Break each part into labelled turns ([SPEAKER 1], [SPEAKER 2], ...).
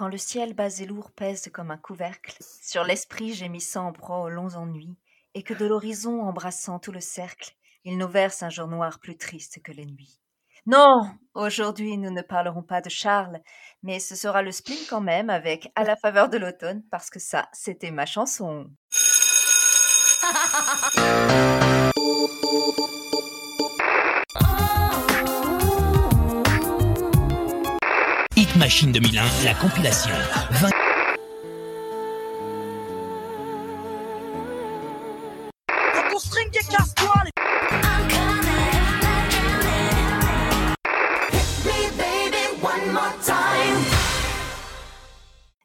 [SPEAKER 1] Quand le ciel bas et lourd pèse comme un couvercle sur l'esprit gémissant en proie aux longs ennuis, et que de l'horizon embrassant tout le cercle, il nous verse un jour noir plus triste que les nuits. Non, aujourd'hui nous ne parlerons pas de Charles, mais ce sera le spleen quand même avec À la faveur de l'automne, parce que ça, c'était ma chanson.
[SPEAKER 2] Machine 2001, la compilation. 20...
[SPEAKER 3] Quand ton string casse-toi les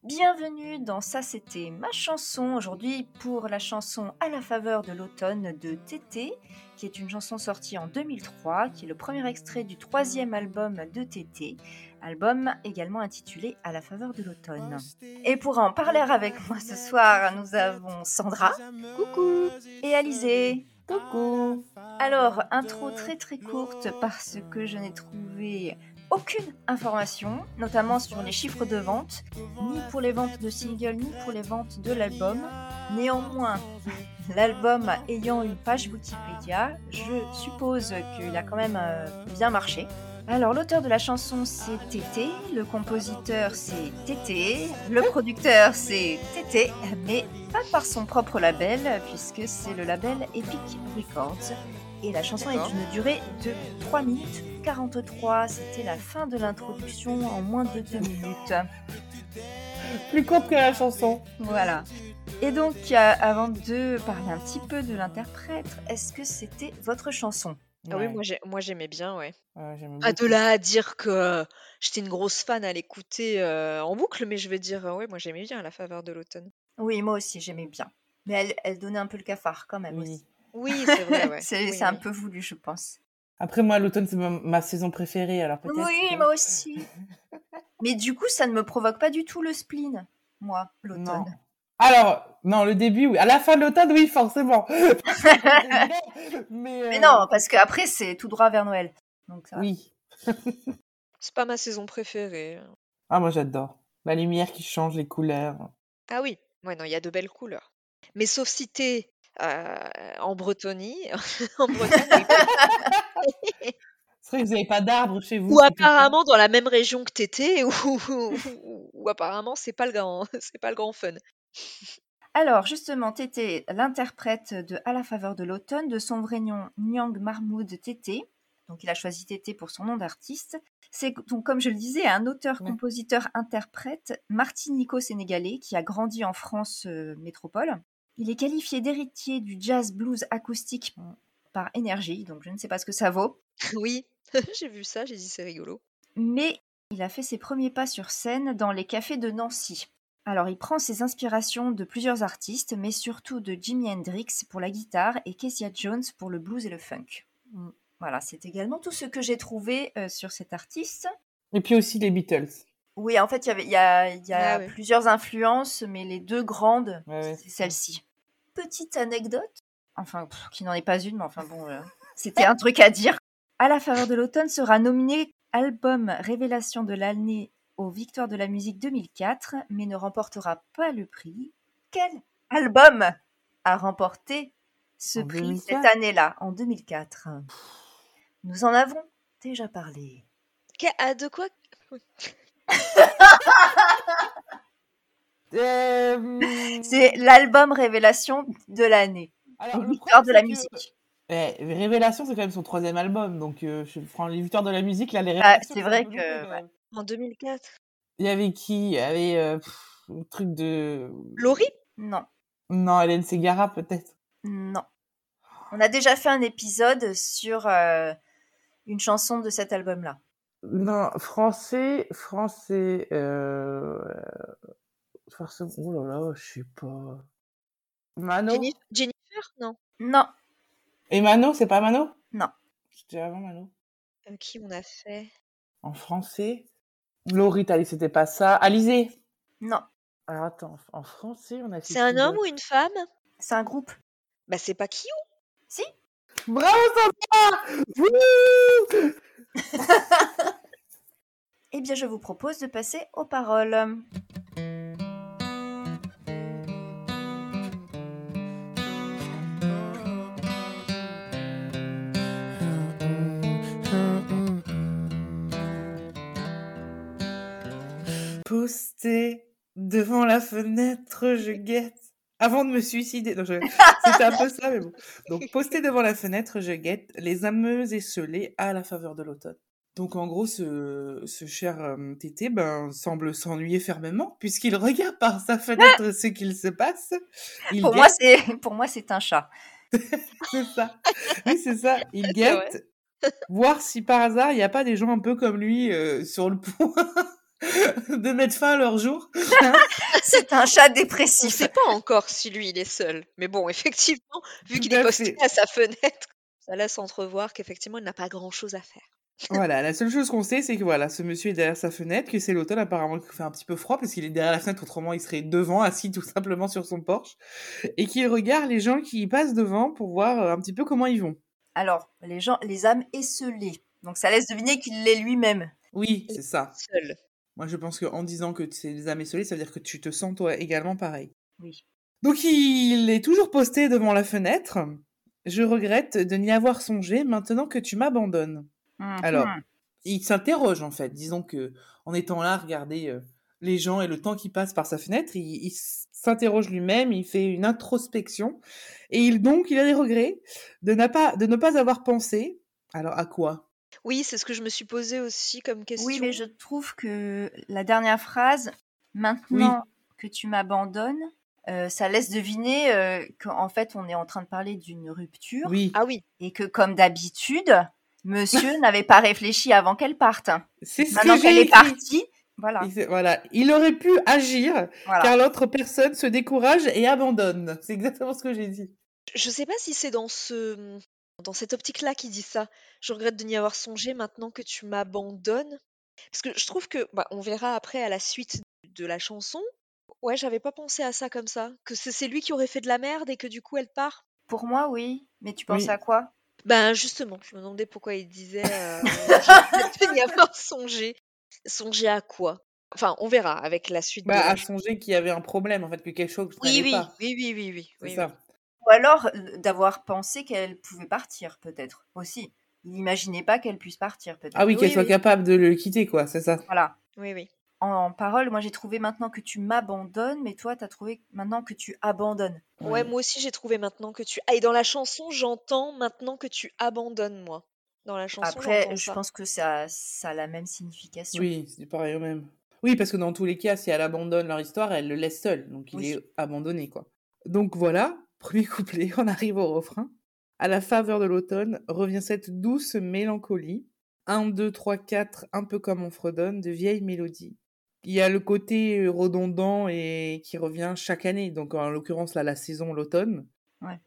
[SPEAKER 1] Bienvenue dans Ça c'était ma chanson aujourd'hui pour la chanson À la faveur de l'automne de Tété, qui est une chanson sortie en 2003, qui est le premier extrait du troisième album de Tété, album également intitulé À la faveur de l'automne. Et pour en parler avec moi ce soir, nous avons Sandra, coucou, et Alizé. Coucou. Alors, intro très très courte parce que je n'ai trouvé aucune information, notamment sur les chiffres de vente, ni pour les ventes de singles, ni pour les ventes de l'album. Néanmoins, l'album ayant une page Wikipédia, je suppose qu'il a quand même euh, bien marché. Alors, l'auteur de la chanson, c'est Tété, le compositeur, c'est Tété, le producteur, c'est Tété, mais pas par son propre label, puisque c'est le label Epic Records. Et la chanson est d'une durée de 3 minutes 43. C'était la fin de l'introduction en moins de 2 minutes.
[SPEAKER 4] Plus courte que la chanson.
[SPEAKER 1] Voilà. Et donc, euh, avant de parler un petit peu de l'interprète, est-ce que c'était votre chanson?
[SPEAKER 5] Ah oui,
[SPEAKER 4] Ouais.
[SPEAKER 5] moi j'ai- moi j'aimais bien, ouais.
[SPEAKER 4] Ouais, j'aime
[SPEAKER 5] Ah, de
[SPEAKER 4] beaucoup.
[SPEAKER 5] là à dire que j'étais une grosse fan à l'écouter euh, en boucle, mais je vais dire, euh, ouais, moi j'aimais bien à la faveur de l'automne.
[SPEAKER 1] Oui, moi aussi, j'aimais bien. Mais elle, elle donnait un peu le cafard quand même
[SPEAKER 4] Oui.
[SPEAKER 1] aussi.
[SPEAKER 5] Oui, c'est vrai, ouais.
[SPEAKER 1] c'est
[SPEAKER 5] Oui,
[SPEAKER 1] c'est un
[SPEAKER 5] oui.
[SPEAKER 1] peu voulu, je pense.
[SPEAKER 4] Après, moi, l'automne, c'est ma, ma saison préférée, alors peut-être.
[SPEAKER 1] Oui,
[SPEAKER 4] que-
[SPEAKER 1] moi aussi. Mais du coup, ça ne me provoque pas du tout le spleen, moi,
[SPEAKER 4] Non.
[SPEAKER 1] l'automne.
[SPEAKER 4] Alors, non, le début, oui. À la fin de l'automne, oui, forcément. Mais,
[SPEAKER 1] Mais
[SPEAKER 4] euh,
[SPEAKER 1] non, parce qu'après, c'est tout droit vers Noël. Donc ça.
[SPEAKER 4] Oui.
[SPEAKER 5] C'est pas ma saison préférée.
[SPEAKER 4] Ah, moi, j'adore. La lumière qui change, les couleurs.
[SPEAKER 5] Ah oui, ouais, non, il y a de belles couleurs. Mais sauf si t'es euh, en Bretonie, en Bretagne,
[SPEAKER 4] C'est vrai que vous n'avez pas d'arbres chez vous.
[SPEAKER 5] ou apparemment dans la même région que t'étais, ou, ou, ou apparemment c'est pas le grand, c'est pas le grand fun.
[SPEAKER 1] Alors, justement, Tété, l'interprète de À la faveur de l'automne, de son vrai nom Nyang Mahmoud Tété. Donc, il a choisi Tété pour son nom d'artiste. C'est donc, comme je le disais, un auteur,
[SPEAKER 4] Ouais.
[SPEAKER 1] compositeur, interprète martinico-sénégalais qui a grandi en France euh, métropole. Il est qualifié d'héritier du jazz blues acoustique par énergie, donc je ne sais pas ce que ça vaut.
[SPEAKER 5] Oui, j'ai vu ça, j'ai dit c'est rigolo.
[SPEAKER 1] mais il a fait ses premiers pas sur scène dans les cafés de Nancy. Alors il prend ses inspirations de plusieurs artistes, mais surtout de Jimi Hendrix pour la guitare et Kezia Jones pour le blues et le funk.
[SPEAKER 4] Mm.
[SPEAKER 1] Voilà, c'est également tout ce que j'ai trouvé euh, sur cet artiste.
[SPEAKER 4] Et puis aussi les Beatles.
[SPEAKER 1] Oui, en fait, il y avait- il y a, il y a
[SPEAKER 5] Ah ouais.
[SPEAKER 1] plusieurs influences, mais les deux grandes,
[SPEAKER 4] ouais,
[SPEAKER 1] c'est celle-ci. Petite anecdote, enfin, pff, qui n'en est pas une, mais enfin bon, euh, c'était un truc à dire. À la faveur de l'automne sera nominé album révélation de l'année aux Victoires de la musique 2004, mais ne remportera pas le prix. Quel album a remporté ce
[SPEAKER 4] En
[SPEAKER 1] prix
[SPEAKER 4] 2004?
[SPEAKER 1] cette année-là, en 2004 Nous en avons déjà parlé.
[SPEAKER 5] Que- ah, de quoi?
[SPEAKER 4] Euh,
[SPEAKER 1] C'est l'album révélation de l'année.
[SPEAKER 4] alors,
[SPEAKER 1] aux
[SPEAKER 4] le
[SPEAKER 1] Victoires de la
[SPEAKER 4] que-
[SPEAKER 1] musique.
[SPEAKER 4] Eh, Révélation, c'est quand même son troisième album, donc euh, je prends les victoires de la musique, là, les
[SPEAKER 1] Ah,
[SPEAKER 4] Révélations,
[SPEAKER 1] c'est vrai que, ouais.
[SPEAKER 5] En 2004
[SPEAKER 4] Il y avait qui? Il y avait euh, pff, un truc de...
[SPEAKER 5] Laurie?
[SPEAKER 1] Non,
[SPEAKER 4] Non, Hélène Ségara, peut-être.
[SPEAKER 1] non. On a déjà fait un épisode sur euh, une chanson de cet album-là.
[SPEAKER 4] Non, français, français... Euh... Forcément... Oh là là, je sais pas... Mano?
[SPEAKER 5] Jennifer Non.
[SPEAKER 1] Non,
[SPEAKER 4] Et Mano, c'est pas Mano?
[SPEAKER 1] Non.
[SPEAKER 4] C'était avant Mano.
[SPEAKER 5] Euh, qui on a fait?
[SPEAKER 4] En français? Laurie, t'as dit c'était pas ça. Alizé
[SPEAKER 1] non.
[SPEAKER 4] Alors attends, en français, on a fait
[SPEAKER 5] C'est un homme ou une femme?
[SPEAKER 1] C'est un groupe.
[SPEAKER 5] Bah c'est pas qui
[SPEAKER 1] Si
[SPEAKER 4] Bravo Sandra Wouh
[SPEAKER 1] Eh bien, je vous propose de passer aux paroles.
[SPEAKER 4] Posté devant la fenêtre, je guette. Avant de me suicider. Je- C'était un peu ça, mais bon. Donc, posté devant la fenêtre, je guette les ameuses esselées à la faveur de l'automne. Donc, en gros, ce, ce cher euh, Tété ben, semble s'ennuyer fermement, puisqu'il regarde par sa fenêtre ce qu'il se passe. Il
[SPEAKER 1] Pour moi, c'est pour moi c'est un chat.
[SPEAKER 4] c'est ça. Oui, c'est ça. Il guette, voir si par hasard, il n'y a pas des gens un peu comme lui euh, sur le point de mettre fin à leur jour.
[SPEAKER 1] C'est un chat
[SPEAKER 5] On
[SPEAKER 1] dépressif.
[SPEAKER 5] sait pas encore si lui il est seul. Mais bon, effectivement, vu qu'il est posté à sa fenêtre, ça laisse entrevoir qu'effectivement il n'a pas grand chose à faire.
[SPEAKER 4] Voilà, la seule chose qu'on sait, c'est que voilà, ce monsieur est derrière sa fenêtre, que c'est l'automne apparemment qui fait un petit peu froid parce qu'il est derrière la fenêtre, autrement il serait devant, assis tout simplement sur son porche, et qu'il regarde les gens qui passent devant pour voir euh, un petit peu comment ils vont.
[SPEAKER 1] Alors, les gens, les âmes esselées. Donc ça laisse deviner qu'il l'est lui-même.
[SPEAKER 4] Oui, c'est ça.
[SPEAKER 5] Seul.
[SPEAKER 4] Moi, je pense qu'en disant que c'est des âmes esselées, ça veut dire que tu te sens toi également pareil.
[SPEAKER 1] Oui.
[SPEAKER 4] Donc il est toujours posté devant la fenêtre. Je regrette de n'y avoir songé maintenant que tu m'abandonnes. Alors,
[SPEAKER 1] Mhm.
[SPEAKER 4] il s'interroge en fait. Disons que en étant là, regarder euh, les gens et le temps qui passe par sa fenêtre, il, s'interroge lui-même, il fait une introspection et il donc il a des regrets de, pas, de ne pas avoir pensé. Alors à quoi?
[SPEAKER 5] Oui, c'est ce que je me suis posé aussi comme question.
[SPEAKER 1] Oui, mais je trouve que la dernière phrase, maintenant que tu m'abandonnes, euh, ça laisse deviner euh, qu'en fait on est en train de parler d'une rupture
[SPEAKER 4] Oui,
[SPEAKER 5] Ah oui,
[SPEAKER 1] et que comme d'habitude, monsieur n'avait pas réfléchi avant qu'elle parte.
[SPEAKER 4] c'est ce
[SPEAKER 1] Maintenant
[SPEAKER 4] que
[SPEAKER 1] qu'elle
[SPEAKER 4] j'ai
[SPEAKER 1] est partie, voilà.
[SPEAKER 4] Il Voilà, il aurait pu agir
[SPEAKER 1] voilà.
[SPEAKER 4] car l'autre personne se décourage et abandonne. C'est exactement ce que j'ai dit.
[SPEAKER 5] je sais pas si c'est dans ce dans cette optique-là qu'il dit ça. Je regrette de n'y avoir songé maintenant que tu m'abandonnes. Parce que je trouve que, bah, on verra après à la suite de la chanson. Ouais, j'avais pas pensé à ça comme ça. Que c'est lui qui aurait fait de la merde et que du coup elle part.
[SPEAKER 1] Pour moi, oui. Mais tu penses
[SPEAKER 4] Oui.
[SPEAKER 1] à quoi?
[SPEAKER 5] Ben justement, je me demandais pourquoi il disait euh, je regrette de n'y avoir songé. Songer à quoi? Enfin, on verra avec la suite de
[SPEAKER 4] Bah,
[SPEAKER 5] la
[SPEAKER 4] à songer qu'il y avait un problème en fait, que quelque chose
[SPEAKER 5] Oui, oui,
[SPEAKER 4] pas.
[SPEAKER 5] oui, oui, oui, oui.
[SPEAKER 4] C'est
[SPEAKER 5] oui,
[SPEAKER 4] ça.
[SPEAKER 1] Ou alors d'avoir pensé qu'elle pouvait partir, peut-être aussi. Il n'imaginait pas qu'elle puisse partir, peut-être.
[SPEAKER 4] Ah oui, qu'elle
[SPEAKER 5] Oui,
[SPEAKER 4] soit
[SPEAKER 5] oui.
[SPEAKER 4] capable de le quitter, quoi, c'est ça.
[SPEAKER 1] Voilà.
[SPEAKER 5] Oui, oui.
[SPEAKER 1] En, en parole, moi j'ai trouvé maintenant que tu m'abandonnes, mais toi t'as trouvé maintenant que tu abandonnes.
[SPEAKER 5] Ouais, moi aussi j'ai trouvé maintenant que tu. Ah, et dans la chanson, j'entends maintenant que tu abandonnes, moi. Dans la chanson,
[SPEAKER 1] Après, je
[SPEAKER 5] ça.
[SPEAKER 1] pense que ça, ça a la même signification.
[SPEAKER 4] Oui, c'est pareil au même. Oui, parce que dans tous les cas, si elle abandonne leur histoire, elle le laisse seul. Donc il
[SPEAKER 1] Oui.
[SPEAKER 4] est abandonné, quoi. Donc voilà, premier couplet, on arrive au refrain. À la faveur de l'automne revient cette douce mélancolie. 1, 2, 3, 4, un peu comme on fredonne, de vieilles mélodies. Il y a le côté redondant et qui revient chaque année. Donc en l'occurrence, là, la saison, l'automne.
[SPEAKER 1] Ouais.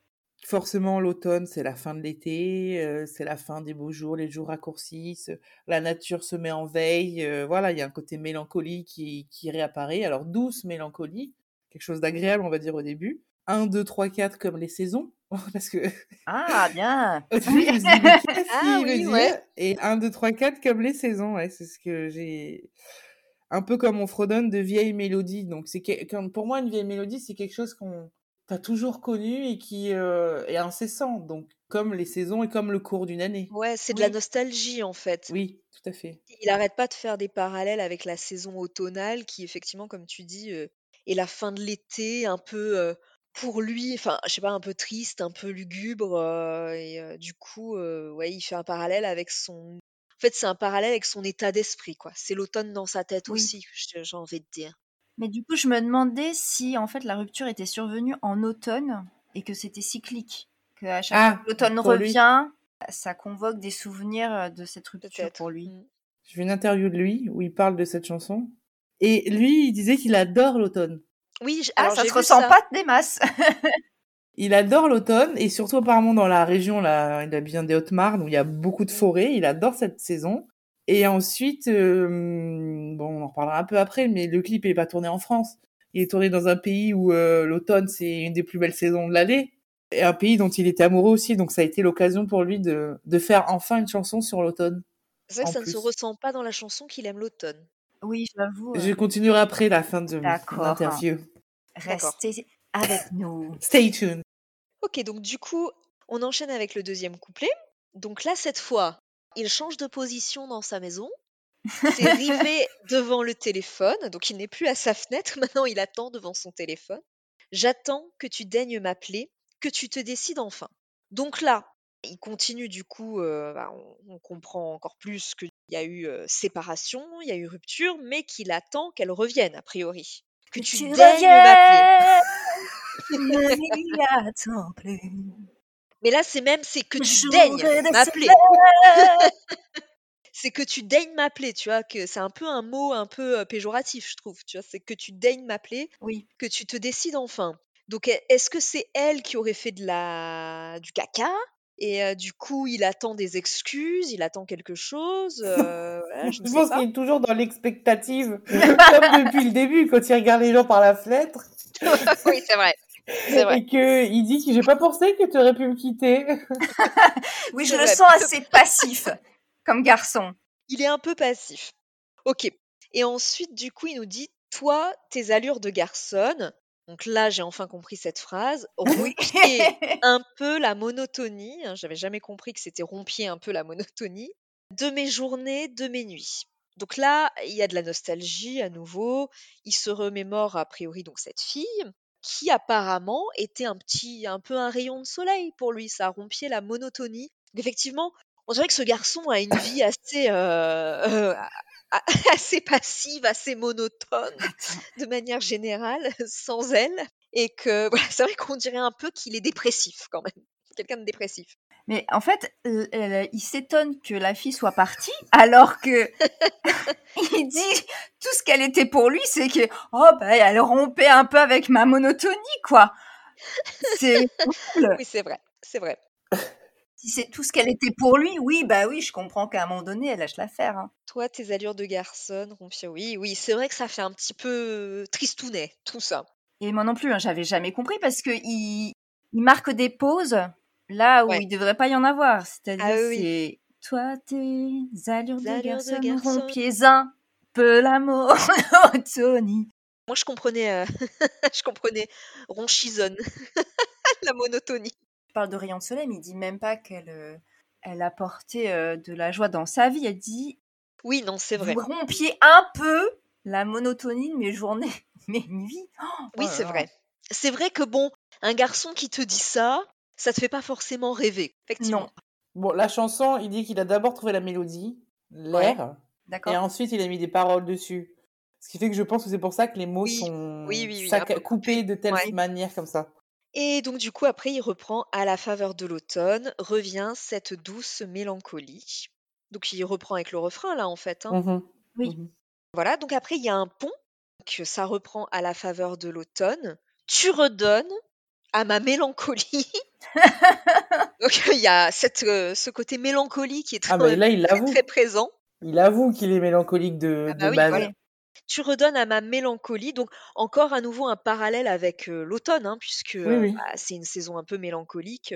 [SPEAKER 4] Forcément, l'automne, c'est la fin de l'été, euh, c'est la fin des beaux jours, les jours raccourcissent, la nature se met en veille. euh, voilà, il y a un côté mélancolie qui, qui réapparaît. Alors, douce mélancolie, quelque chose d'agréable, on va dire, au début. 1, 2, 3, 4 comme les saisons. Parce que
[SPEAKER 1] Ah, bien
[SPEAKER 4] au début, je me suis dit, mais qu'est-ce
[SPEAKER 5] Ah
[SPEAKER 4] qu'il veut
[SPEAKER 5] oui,
[SPEAKER 4] dire?
[SPEAKER 5] ouais.
[SPEAKER 4] Et 1, 2, 3, 4 comme les saisons. Ouais, c'est ce que j'ai. Un peu comme on fredonne de vieilles mélodies. Donc, c'est que- comme- pour moi, une vieille mélodie, c'est quelque chose qu'on a toujours connu et qui euh, est incessant. Donc, comme les saisons et comme le cours d'une année.
[SPEAKER 5] Ouais, c'est de la nostalgie en fait.
[SPEAKER 4] Oui, tout à fait.
[SPEAKER 5] Il arrête pas de faire des parallèles avec la saison automnale qui, effectivement, comme tu dis, euh, est la fin de l'été, un peu euh, pour lui, enfin, je sais pas, un peu triste, un peu lugubre. euh, et euh, du coup, euh, ouais, il fait un parallèle avec son. En fait, c'est un parallèle avec son état d'esprit, quoi. C'est l'automne dans sa tête
[SPEAKER 1] Oui.
[SPEAKER 5] aussi, j'ai envie de dire.
[SPEAKER 1] Mais du coup, je me demandais si en fait la rupture était survenue en automne et que c'était cyclique. Que à chaque
[SPEAKER 4] Ah,
[SPEAKER 1] fois que l'automne
[SPEAKER 4] lui.
[SPEAKER 1] revient, ça convoque des souvenirs de cette rupture pour lui.
[SPEAKER 5] Mm.
[SPEAKER 4] J'ai vu une interview de lui où il parle de cette chanson. Et lui, il disait qu'il adore l'automne.
[SPEAKER 5] Oui,
[SPEAKER 1] Ah,
[SPEAKER 5] alors
[SPEAKER 1] ça se ressent
[SPEAKER 5] ça.
[SPEAKER 1] pas des masses.
[SPEAKER 4] Il adore l'automne et surtout apparemment dans la région, là, il a bien des Hautes-Marnes où il y a beaucoup de forêts. Il adore cette saison. Et ensuite, euh, bon, on en reparlera un peu après, mais le clip n'est pas tourné en France. Il est tourné dans un pays où euh, l'automne c'est une des plus belles saisons de l'année et un pays dont il était amoureux aussi. Donc ça a été l'occasion pour lui de, de faire enfin une chanson sur l'automne.
[SPEAKER 5] C'est vrai que ça ne se ressent pas dans la chanson qu'il aime l'automne.
[SPEAKER 1] Oui, j'avoue. euh,
[SPEAKER 4] Je continuerai après la fin de l'interview.
[SPEAKER 5] D'accord.
[SPEAKER 1] Restez avec nous.
[SPEAKER 4] Stay tuned.
[SPEAKER 5] Ok, donc du coup, on enchaîne avec le deuxième couplet. Donc là, cette fois, il change de position dans sa maison. s'est rivé devant le téléphone, donc il n'est plus à sa fenêtre, maintenant il attend devant son téléphone. J'attends que tu daignes m'appeler, que tu te décides enfin. Donc là, il continue du coup, bah, on, on comprend encore plus qu'il y a eu séparation, il y a eu rupture, mais qu'il attend qu'elle revienne, a priori. Que tu daignes m'appeler.
[SPEAKER 1] reviennes, ne m'y attends plus.
[SPEAKER 5] Mais là, c'est même, c'est que tu
[SPEAKER 1] J'aurais
[SPEAKER 5] daignes m'appeler. C'est que tu daignes m'appeler, tu vois, que c'est un peu un mot un peu péjoratif, je trouve, tu vois, c'est que tu daignes m'appeler,
[SPEAKER 1] Oui.
[SPEAKER 5] que tu te décides enfin. Donc, e- est-ce que c'est elle qui aurait fait de la du caca? Et euh, du coup, il attend des excuses, il attend quelque chose, euh, voilà, je
[SPEAKER 4] pense qu'il est toujours dans l'expectative, comme depuis le début, quand il regarde les gens par la fenêtre,
[SPEAKER 5] oui, c'est vrai, c'est vrai.
[SPEAKER 4] et qu'il dit que j'ai pas pensé que tu aurais pu me quitter.
[SPEAKER 1] Oui, je le
[SPEAKER 5] vrai,
[SPEAKER 1] sens assez passif comme garçon.
[SPEAKER 5] Il est un peu passif. Ok. Et ensuite, du coup, il nous dit, toi, tes allures de garçonne. Donc là, j'ai enfin compris cette phrase. Rompiez un peu la monotonie. hein, J'avais jamais compris que c'était rompiez un peu la monotonie de mes journées, de mes nuits. Donc là, il y a de la nostalgie à nouveau. Il se remémore a priori donc cette fille qui apparemment était un petit, un peu un rayon de soleil pour lui. Ça rompiez la monotonie. Effectivement, on dirait que ce garçon a une vie assez, euh, euh, assez passive, assez monotone de manière générale, sans elle, et que voilà, c'est vrai qu'on dirait un peu qu'il est dépressif quand même, quelqu'un de dépressif.
[SPEAKER 1] Mais en fait, il s'étonne que la fille soit partie, alors que il dit tout ce qu'elle était pour lui, c'est que oh bah elle rompait un peu avec ma monotonie quoi. C'est horrible.
[SPEAKER 5] Oui, c'est vrai, c'est vrai.
[SPEAKER 1] Si c'est tout ce qu'elle était pour lui, oui bah oui, je comprends qu'à un moment donné elle lâche l'affaire. Hein.
[SPEAKER 5] Toi, tes allures de garçonne, Rompia, oui, oui, c'est vrai que ça fait un petit peu tristounet, tout ça.
[SPEAKER 1] Et moi non plus, hein, j'avais jamais compris parce que il, il marque des pauses là où
[SPEAKER 5] Ouais.
[SPEAKER 1] il devrait pas y en avoir. C'est-à-dire
[SPEAKER 5] Ah oui, oui.
[SPEAKER 1] c'est toi tes allures de
[SPEAKER 5] Allures de
[SPEAKER 1] garçon,
[SPEAKER 5] garçon.
[SPEAKER 1] rompiez un peu la monotonie.
[SPEAKER 5] Moi, je comprenais, euh, je comprenais ronchison, la monotonie.
[SPEAKER 1] Parle de rayon de soleil, mais il dit même pas qu'elle euh, elle apportait euh, de la joie dans sa vie. Elle dit
[SPEAKER 5] Oui, non, c'est vrai.
[SPEAKER 1] vous rompiez un peu la monotonie de mes journées, mes nuits. Oh,
[SPEAKER 5] Oui,
[SPEAKER 1] oh
[SPEAKER 5] c'est vrai. C'est vrai que bon, un garçon qui te dit ça, ça te fait pas forcément rêver, effectivement.
[SPEAKER 1] Non,
[SPEAKER 4] Bon, la chanson, il dit qu'il a d'abord trouvé la mélodie, l'air, et ensuite il a mis des paroles dessus. Ce qui fait que je pense que c'est pour ça que les mots
[SPEAKER 5] Oui,
[SPEAKER 4] sont
[SPEAKER 5] oui, oui,
[SPEAKER 4] sac- coupés de telle
[SPEAKER 5] Ouais.
[SPEAKER 4] manière comme ça.
[SPEAKER 5] Et donc du coup, après, il reprend à la faveur de l'automne, revient cette douce mélancolie. Donc il reprend avec le refrain là en fait. hein.
[SPEAKER 4] Mhm.
[SPEAKER 1] Oui.
[SPEAKER 4] Mhm.
[SPEAKER 5] Voilà, donc après il y a un pont, que ça reprend à la faveur de l'automne. Tu redonnes à ma mélancolie. donc il y a cette, euh, ce côté mélancolie qui est très,
[SPEAKER 4] Ah bah là, il
[SPEAKER 5] très,
[SPEAKER 4] l'avoue.
[SPEAKER 5] très présent.
[SPEAKER 4] Il avoue qu'il est mélancolique de,
[SPEAKER 5] Ah bah
[SPEAKER 4] de
[SPEAKER 5] oui,
[SPEAKER 4] base.
[SPEAKER 5] voilà. Tu redonnes à ma mélancolie, donc encore à nouveau un parallèle avec euh, l'automne, hein, puisque
[SPEAKER 4] Oui, oui.
[SPEAKER 5] bah, c'est une saison un peu mélancolique.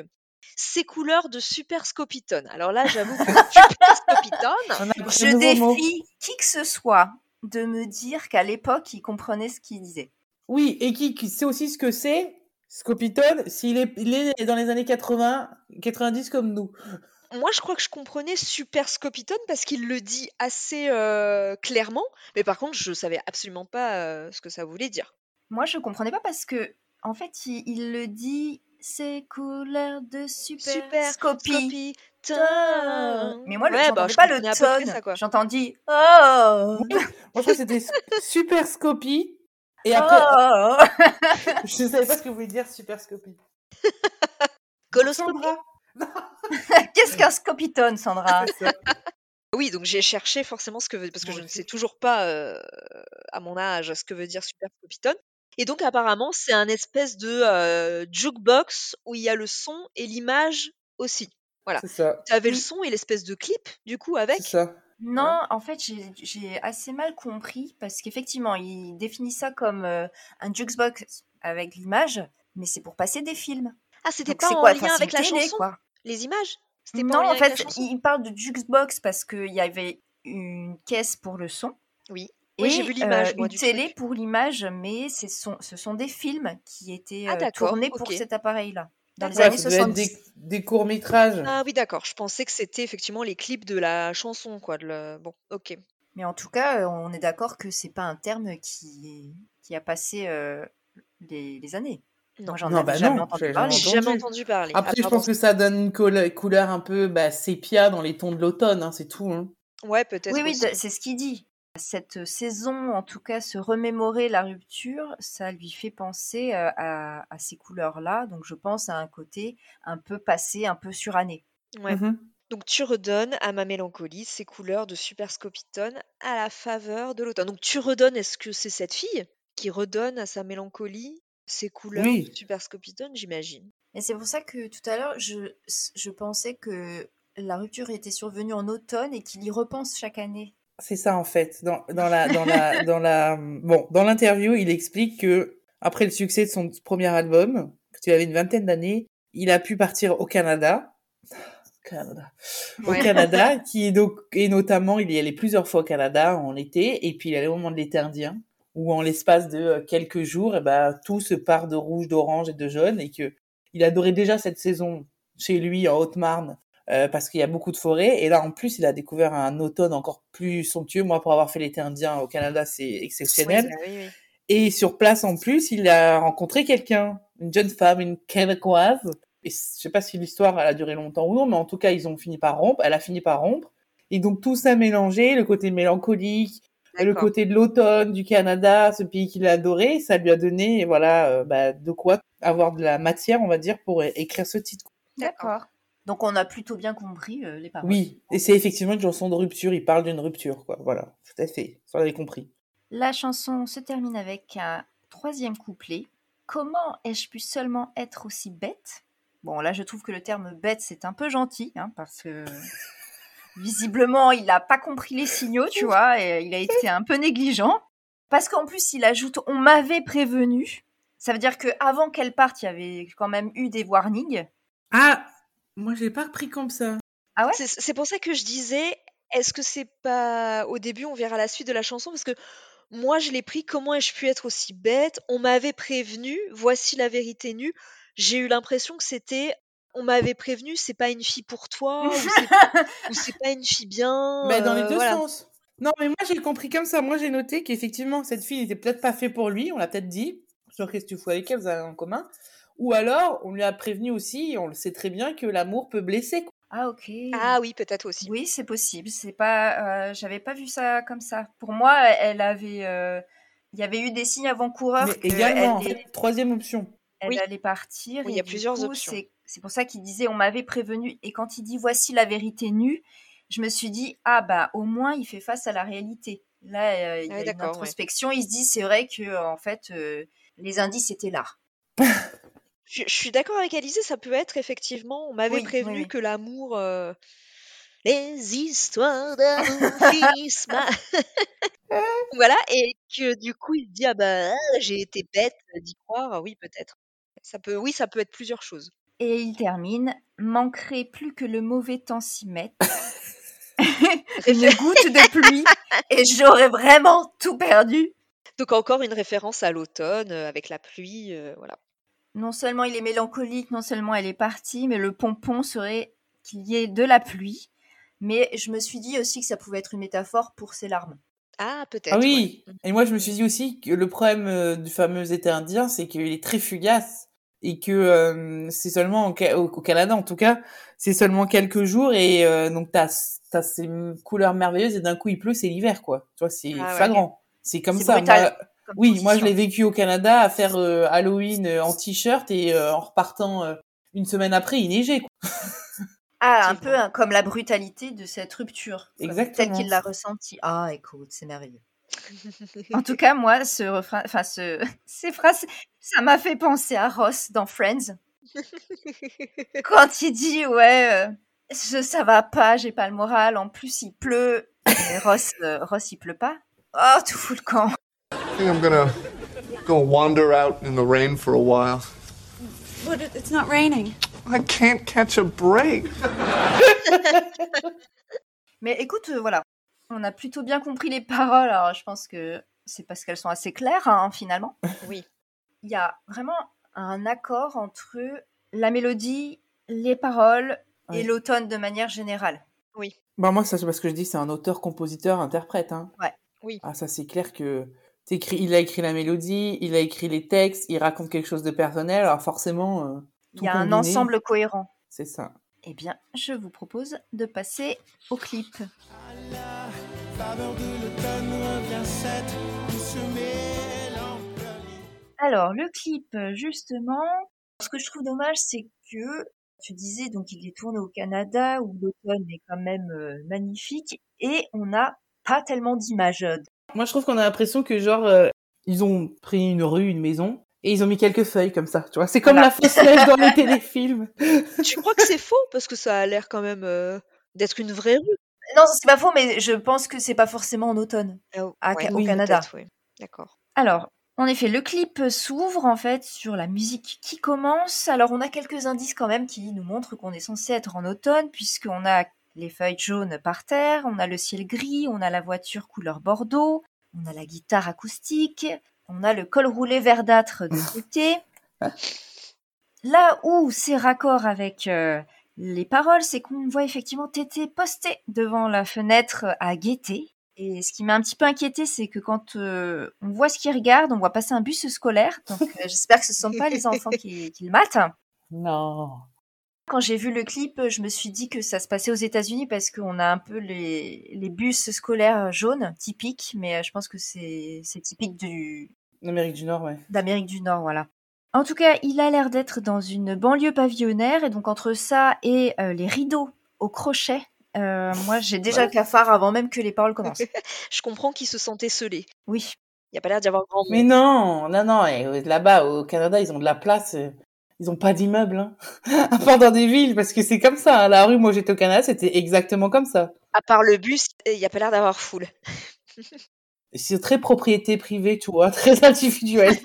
[SPEAKER 5] Ces couleurs de Super Scopitone. Alors là, j'avoue que Super Scopitone,
[SPEAKER 1] Je
[SPEAKER 4] mot.
[SPEAKER 1] défie qui que ce soit de me dire qu'à l'époque, il comprenait ce qu'il disait.
[SPEAKER 4] Oui, et qui, qui sait aussi ce que c'est, Scopitone, s'il est, il est dans les années 80, 90 comme nous.
[SPEAKER 5] Moi je crois que je comprenais Super Scopitone parce qu'il le dit assez euh, clairement, mais par contre, je savais absolument pas euh, ce que ça voulait dire.
[SPEAKER 1] Moi, je comprenais pas parce que, en fait, il, il le dit, c'est couleur de super,
[SPEAKER 5] Super. Scopitone.
[SPEAKER 1] Mais moi, le-
[SPEAKER 5] ouais, bah, je
[SPEAKER 1] pas le tone. entendu oh,
[SPEAKER 4] Moi, je crois que c'était Super Scopie. Et après,
[SPEAKER 1] oh.
[SPEAKER 4] je ne savais pas ce que voulait dire Super Scopie.
[SPEAKER 5] Coloscopie
[SPEAKER 4] Sandra
[SPEAKER 1] Qu'est-ce qu'un scopitone, Sandra?
[SPEAKER 4] C'est.
[SPEAKER 5] Oui, donc j'ai cherché forcément ce que veut parce que je ne sais toujours pas euh, à mon âge ce que veut dire Super Scopitone. Et donc apparemment c'est un espèce de euh, jukebox où il y a le son et l'image aussi. Voilà.
[SPEAKER 4] C'est ça.
[SPEAKER 5] Tu avais le son et l'espèce de clip du coup
[SPEAKER 4] C'est
[SPEAKER 5] avec.
[SPEAKER 4] ça.
[SPEAKER 1] Non, en fait, j'ai- assez mal compris parce qu'effectivement, il définit ça comme euh, un jukebox avec l'image, mais c'est pour passer des films.
[SPEAKER 5] Ah, c'était pas
[SPEAKER 1] c'est
[SPEAKER 5] en
[SPEAKER 1] quoi?
[SPEAKER 5] lien
[SPEAKER 1] Enfin, c'est
[SPEAKER 5] avec la
[SPEAKER 1] télé,
[SPEAKER 5] chanson?
[SPEAKER 1] quoi.
[SPEAKER 5] Les images
[SPEAKER 1] Non, en fait, il parle de jukebox parce qu'il y avait une caisse pour le son
[SPEAKER 5] Oui.
[SPEAKER 1] et
[SPEAKER 5] Oui, j'ai vu l'image,
[SPEAKER 1] euh,
[SPEAKER 5] moi,
[SPEAKER 1] une
[SPEAKER 5] du
[SPEAKER 1] télé
[SPEAKER 5] truc.
[SPEAKER 1] pour l'image, mais ce sont, ce sont des films qui étaient
[SPEAKER 5] Ah,
[SPEAKER 1] euh, tournés pour cet appareil-là, dans les années
[SPEAKER 4] Ouais, ça devait être
[SPEAKER 1] 70.
[SPEAKER 4] des, des courts-métrages.
[SPEAKER 5] Ah oui, d'accord. Je pensais que c'était effectivement les clips de la chanson, quoi. de le- Bon, ok.
[SPEAKER 1] Mais en tout cas, euh, on est d'accord que c'est pas un terme qui, qui a passé euh, les, les années.
[SPEAKER 5] Non.
[SPEAKER 1] J'en
[SPEAKER 4] bah
[SPEAKER 1] jamais
[SPEAKER 4] non,
[SPEAKER 1] entendu
[SPEAKER 4] j'ai
[SPEAKER 1] parler.
[SPEAKER 5] J'ai
[SPEAKER 4] entendu.
[SPEAKER 5] jamais entendu parler.
[SPEAKER 4] Après,
[SPEAKER 5] à
[SPEAKER 4] je pense que ça donne une couleur un peu bah, sépia dans les tons de l'automne, hein, c'est tout. hein.
[SPEAKER 5] Ouais, peut-être.
[SPEAKER 1] Oui, oui, c'est ce qu'il dit. Cette saison, en tout cas, se remémorer la rupture, ça lui fait penser euh, à, à ces couleurs-là. Donc, je pense à un côté un peu passé, un peu suranné.
[SPEAKER 5] Ouais.
[SPEAKER 4] Mhm.
[SPEAKER 5] Donc tu redonnes à ma mélancolie ces couleurs de Super Scopitone à la faveur de l'automne. Donc tu redonnes, est-ce que c'est cette fille qui redonne à sa mélancolie ces couleurs
[SPEAKER 4] Oui.
[SPEAKER 5] de Super Scopitone, j'imagine.
[SPEAKER 1] Et c'est pour ça que tout à l'heure, je, je pensais que la rupture était survenue en automne et qu'il y repense chaque année.
[SPEAKER 4] C'est ça en fait. Dans, dans la, dans la, dans la, bon, dans l'interview, il explique que après le succès de son premier album, quand il avait une vingtaine d'années, il a pu partir au Canada. Canada.
[SPEAKER 5] Ouais.
[SPEAKER 4] Au Canada, qui est donc, et notamment, il y allait plusieurs fois au Canada en été, et puis il allait au moment de l'été indien, où en l'espace de euh, quelques jours, eh ben, tout se part de rouge, d'orange et de jaune, et que il adorait déjà cette saison chez lui en Haute-Marne, euh, parce qu'il y a beaucoup de forêts. Et là, en plus, il a découvert un automne encore plus somptueux. Moi, pour avoir fait l'été indien au Canada, c'est exceptionnel.
[SPEAKER 5] Oui, oui, oui.
[SPEAKER 4] Et sur place, en plus, il a rencontré quelqu'un, une jeune femme, une québécoise. Et je sais pas si l'histoire elle a duré longtemps ou non, mais en tout cas, ils ont fini par rompre. Elle a fini par rompre. Et donc, tout ça mélangé, le côté mélancolique, le côté de l'automne, du Canada, ce pays qu'il a adoré, ça lui a donné, voilà, euh, bah, de quoi avoir de la matière, on va dire, pour écrire ce titre.
[SPEAKER 1] D'accord. Donc, on a plutôt bien compris euh, les paroles.
[SPEAKER 4] Oui, et c'est effectivement une chanson de rupture. Il parle d'une rupture, quoi. Voilà, tout à fait. Ça, on avait compris.
[SPEAKER 1] La chanson se termine avec un troisième couplet. Comment ai-je pu seulement être aussi bête? Bon, là, je trouve que le terme bête, c'est un peu gentil, hein, parce que visiblement, il n'a pas compris les signaux, tu vois, et il a été un peu négligent. Parce qu'en plus, il ajoute On m'avait prévenu. Ça veut dire qu'avant qu'elle parte, il y avait quand même eu des warnings.
[SPEAKER 4] Ah, moi, j'ai pas repris comme ça.
[SPEAKER 1] Ah ouais?
[SPEAKER 5] C'est c'est pour ça que je disais, est-ce que c'est pas au début, on verra la suite de la chanson? Parce que moi je l'ai pris, comment ai-je pu être aussi bête? On m'avait prévenu, voici la vérité nue. J'ai eu l'impression que c'était on m'avait prévenu, c'est pas une fille pour toi ou c'est pas une fille bien.
[SPEAKER 4] Mais dans les
[SPEAKER 5] euh,
[SPEAKER 4] deux
[SPEAKER 5] voilà.
[SPEAKER 4] sens. Non, mais moi, j'ai compris comme ça. Moi, j'ai noté qu'effectivement, cette fille n'était peut-être pas faite pour lui. On l'a peut-être dit. Sur qu'est-ce que tu fous avec elle, vous avez en commun. Ou alors, on lui a prévenu aussi, on le sait très bien, que l'amour peut blesser. quoi.
[SPEAKER 1] Ah ok.
[SPEAKER 5] Ah oui, peut-être aussi.
[SPEAKER 1] Oui, c'est possible. C'est pas, euh, j'avais pas vu ça comme ça. Pour moi, elle avait, euh, il y avait eu des signes avant-coureurs
[SPEAKER 4] également, en
[SPEAKER 1] elle,
[SPEAKER 4] fait, troisième option.
[SPEAKER 1] elle
[SPEAKER 5] Oui.
[SPEAKER 1] allait partir.
[SPEAKER 5] Oui, il y a plusieurs
[SPEAKER 1] coup,
[SPEAKER 5] options.
[SPEAKER 1] C'est, pour ça qu'il disait, on m'avait prévenu. Et quand il dit voici la vérité nue, je me suis dit ah bah au moins il fait face à la réalité. Là, euh, il y
[SPEAKER 5] Ah
[SPEAKER 1] a une
[SPEAKER 5] ouais.
[SPEAKER 1] introspection. Il se dit c'est vrai que en fait euh, les indices étaient là.
[SPEAKER 5] Je, je suis d'accord avec Alizé, ça peut être effectivement, on m'avait
[SPEAKER 1] Oui,
[SPEAKER 5] prévenu
[SPEAKER 1] oui,
[SPEAKER 5] que l'amour, euh, les histoires d'amour voilà, et que du coup il se dit ah bah ah, j'ai été bête d'y croire, oui peut-être. Ça peut, oui, ça peut être plusieurs choses.
[SPEAKER 1] Et il termine manquerait plus que le mauvais temps s'y mette. une goutte de pluie et j'aurais vraiment tout perdu.
[SPEAKER 5] Donc encore une référence à l'automne euh, avec la pluie, euh, voilà.
[SPEAKER 1] Non seulement il est mélancolique, non seulement elle est partie, mais le pompon serait qu'il y ait de la pluie. Mais je me suis dit aussi que ça pouvait être une métaphore pour ses larmes.
[SPEAKER 5] Ah peut-être.
[SPEAKER 4] Ah
[SPEAKER 5] ouais.
[SPEAKER 4] oui. Et moi, je me suis dit aussi que le problème euh, du fameux été indien, c'est qu'il est très fugace et que euh, c'est seulement au, Ca- au- au Canada, en tout cas, c'est seulement quelques jours et euh, donc t'as as ces couleurs merveilleuses et d'un coup il pleut, c'est l'hiver quoi. Tu vois, c'est
[SPEAKER 5] Ah ouais.
[SPEAKER 4] flagrant. C'est comme ça.
[SPEAKER 1] brutal
[SPEAKER 4] Moi,
[SPEAKER 1] comme
[SPEAKER 4] oui, moi je l'ai vécu au Canada à faire euh, Halloween en t-shirt et en repartant une semaine après, il neigeait. Quoi.
[SPEAKER 1] Ah, un peu hein, comme la brutalité de cette rupture.
[SPEAKER 4] Exactement.
[SPEAKER 1] Tel qu'il l'a ressenti. Ah, écoute, c'est merveilleux. En tout cas, moi, ce refrain, enfin, ce, ces phrases, ça m'a fait penser à Ross dans Friends. Quand il dit, ouais, euh, je, ça va pas, j'ai pas le moral, en plus il pleut. Et Ross, euh, Ross, il pleut pas. Oh, tout fout le camp.
[SPEAKER 6] I think I'm gonna go wander out in the rain for a while.
[SPEAKER 3] But it- it's not raining.
[SPEAKER 6] I can't catch a break.
[SPEAKER 1] Mais écoute, euh, voilà, on a plutôt bien compris les paroles, alors je pense que c'est parce qu'elles sont assez claires, hein, finalement.
[SPEAKER 5] Oui.
[SPEAKER 1] Il y a vraiment un accord entre la mélodie, les paroles et l'automne de manière générale.
[SPEAKER 4] Bah moi, ça c'est parce que je dis c'est un auteur, compositeur, interprète. Hein.
[SPEAKER 1] Ouais.
[SPEAKER 5] Oui.
[SPEAKER 4] Ah ça c'est clair que il a écrit la mélodie, il a écrit les textes, il raconte quelque chose de personnel, alors forcément, euh,
[SPEAKER 1] Il
[SPEAKER 4] tout
[SPEAKER 1] y a un ensemble cohérent.
[SPEAKER 4] C'est ça.
[SPEAKER 1] Eh bien, je vous propose de passer au clip. Alors, le clip, justement, ce que je trouve dommage, c'est que tu disais, donc il est tourné au Canada, où l'automne est quand même euh, magnifique, et on n'a pas tellement d'images.
[SPEAKER 4] Moi je trouve qu'on a l'impression que genre euh, ils ont pris une rue, une maison et ils ont mis quelques feuilles comme ça, tu vois. C'est comme
[SPEAKER 1] Voilà.
[SPEAKER 4] la fausse neige dans les téléfilms.
[SPEAKER 5] Tu crois que c'est faux? Parce que ça a l'air quand même euh, d'être une vraie rue.
[SPEAKER 1] Non, c'est pas faux, mais je pense que c'est pas forcément en automne.
[SPEAKER 5] Ah,
[SPEAKER 1] À-
[SPEAKER 5] ouais,
[SPEAKER 1] au
[SPEAKER 5] oui,
[SPEAKER 1] Canada.
[SPEAKER 5] oui. D'accord.
[SPEAKER 1] Alors, en effet, le clip s'ouvre en fait sur la musique qui commence. Alors, on a quelques indices quand même qui nous montrent qu'on est censé être en automne, puisqu'on a les feuilles jaunes par terre, on a le ciel gris, on a la voiture couleur bordeaux, on a la guitare acoustique, on a le col roulé verdâtre de côté. Là où c'est raccord avec euh, les paroles, c'est qu'on voit effectivement Tété posté devant la fenêtre à guetter. Et ce qui m'a un petit peu inquiété, c'est que quand euh, on voit ce qu'il regarde, on voit passer un bus scolaire. Donc euh, j'espère que ce ne sont pas les enfants qui, qui le matent.
[SPEAKER 4] Non.
[SPEAKER 1] Quand j'ai vu le clip, je me suis dit que ça se passait aux États-Unis parce qu'on a un peu les, les bus scolaires jaunes, typiques, mais euh, je pense que c'est typique du,
[SPEAKER 4] L'Amérique du Nord, ouais.
[SPEAKER 1] d'Amérique du Nord, voilà. En tout cas, il a l'air d'être dans une banlieue pavillonnaire, et donc entre ça et euh, les rideaux au crochet, euh, moi j'ai déjà le cafard avant même que les paroles commencent.
[SPEAKER 5] Je comprends qu'il se sentait scellé.
[SPEAKER 1] Oui.
[SPEAKER 5] Il n'y a pas l'air d'y avoir grand monde.
[SPEAKER 4] Mais non, non, non. euh, Là-bas, au Canada, ils ont de la place. euh, Ils ont pas d'immeubles, hein. à part dans des villes, parce que c'est comme ça. hein. La rue, moi, j'étais au Canada, c'était exactement comme ça.
[SPEAKER 5] À part le bus, il n'y a pas l'air d'avoir foule.
[SPEAKER 4] C'est très propriété privée, tu vois, très individuel.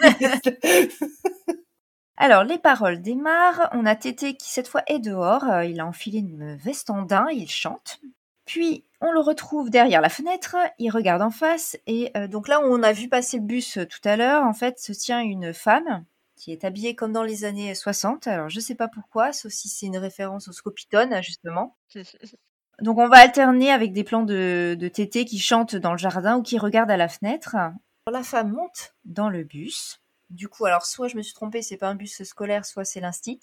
[SPEAKER 1] Alors, les paroles démarrent. On a Tété qui, cette fois, est dehors. Euh, Il a enfilé une veste en daim, il chante. Puis, on le retrouve derrière la fenêtre. Il regarde en face. Et euh, donc là où on a vu passer le bus euh, tout à l'heure, en fait, se tient une femme qui est habillée comme dans les années 60. Alors, je sais pas pourquoi, sauf si c'est une référence au Scopitone, justement. Donc, on va alterner avec des plans de, de Tété qui chante dans le jardin ou qui regarde à la fenêtre. La femme monte dans le bus. Du coup, alors soit je me suis trompée, c'est pas un bus scolaire, soit c'est l'instit.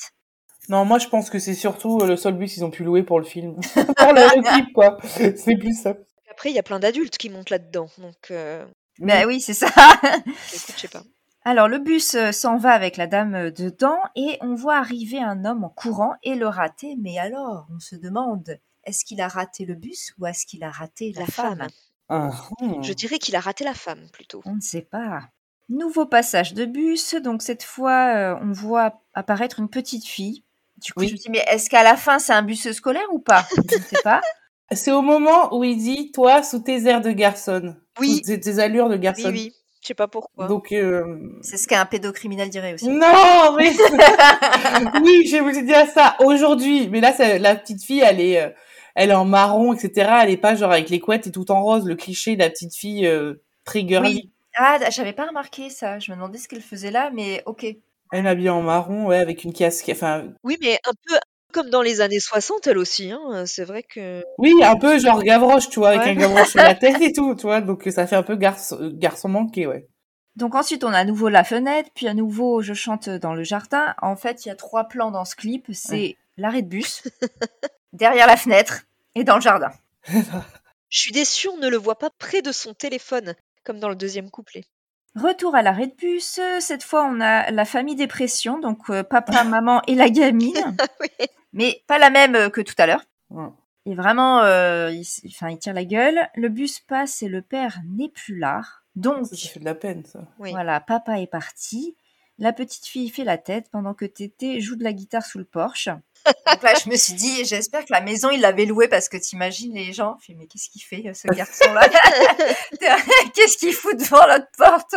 [SPEAKER 4] non, moi, je pense que c'est surtout euh, le seul bus qu'ils ont pu louer pour le film. pour le clip, quoi. C'est plus ça.
[SPEAKER 5] Après, il y a plein d'adultes qui montent là-dedans. Donc, euh,
[SPEAKER 1] Ben oui, c'est ça.
[SPEAKER 5] écoute, je sais pas.
[SPEAKER 1] Alors le bus euh, s'en va avec la dame euh, dedans et on voit arriver un homme en courant et le rater. Mais alors, on se demande, est-ce qu'il a raté le bus ou est-ce qu'il a raté la,
[SPEAKER 5] La
[SPEAKER 1] femme,
[SPEAKER 5] femme?
[SPEAKER 4] Ah, hmm.
[SPEAKER 5] Je dirais qu'il a raté la femme, plutôt.
[SPEAKER 1] On ne sait pas. Nouveau passage de bus, donc cette fois euh, on voit apparaître une petite fille. Du coup,
[SPEAKER 4] Oui.
[SPEAKER 1] je me dis, mais est-ce qu'à la fin c'est un bus scolaire ou pas? Je ne sais pas.
[SPEAKER 4] C'est au moment où il dit, toi, sous tes airs de garçon.
[SPEAKER 5] Oui.
[SPEAKER 4] Sous tes, allures de
[SPEAKER 5] Oui,
[SPEAKER 4] garçon.
[SPEAKER 5] oui. Je sais pas pourquoi.
[SPEAKER 4] Donc, euh,
[SPEAKER 1] C'est ce qu'un pédocriminel dirait aussi.
[SPEAKER 4] Non, mais oui, je vous ai dit à ça aujourd'hui. Mais là, c'est- la petite fille, elle est, euh, elle est en marron, etc. Elle est pas genre avec les couettes et tout en rose, le cliché de la petite fille euh.
[SPEAKER 1] Oui. Ah, j'avais pas remarqué ça. Je me demandais ce qu'elle faisait là, mais ok.
[SPEAKER 4] Elle est habillée en marron, ouais, avec une casquette. Enfin,
[SPEAKER 5] Oui, mais un peu comme dans les années 60, elle aussi. Hein. C'est vrai que.
[SPEAKER 4] oui, un peu genre Gavroche, tu vois, avec
[SPEAKER 5] Ouais.
[SPEAKER 4] un Gavroche sur la tête et tout, tu vois. Donc ça fait un peu garçon, euh, garçon manqué, ouais.
[SPEAKER 1] Donc ensuite, on a à nouveau la fenêtre, puis à nouveau, je chante dans le jardin. En fait, il y a trois plans dans ce clip. C'est l'arrêt de bus, derrière la fenêtre et dans le jardin.
[SPEAKER 5] Je suis déçue, on ne le voit pas près de son téléphone, comme dans le deuxième couplet.
[SPEAKER 1] Retour à l'arrêt de bus. Cette fois, on a la famille dépression, donc euh, papa, maman et la gamine.
[SPEAKER 5] Oui.
[SPEAKER 1] Mais pas la même euh, que tout à l'heure. Et vraiment, euh, il, enfin, il tire la gueule. Le bus passe et le père n'est plus là. Donc,
[SPEAKER 4] Ça, ça fait de la peine, ça.
[SPEAKER 5] Oui.
[SPEAKER 1] Voilà, papa est parti. La petite fille fait la tête pendant que Tété joue de la guitare sous le porche. Donc là, je me suis dit, j'espère que la maison, il l'avait louée parce que t'imagines les gens. Je mais qu'est-ce qu'il fait, ce garçon-là Qu'est-ce qu'il fout devant notre porte?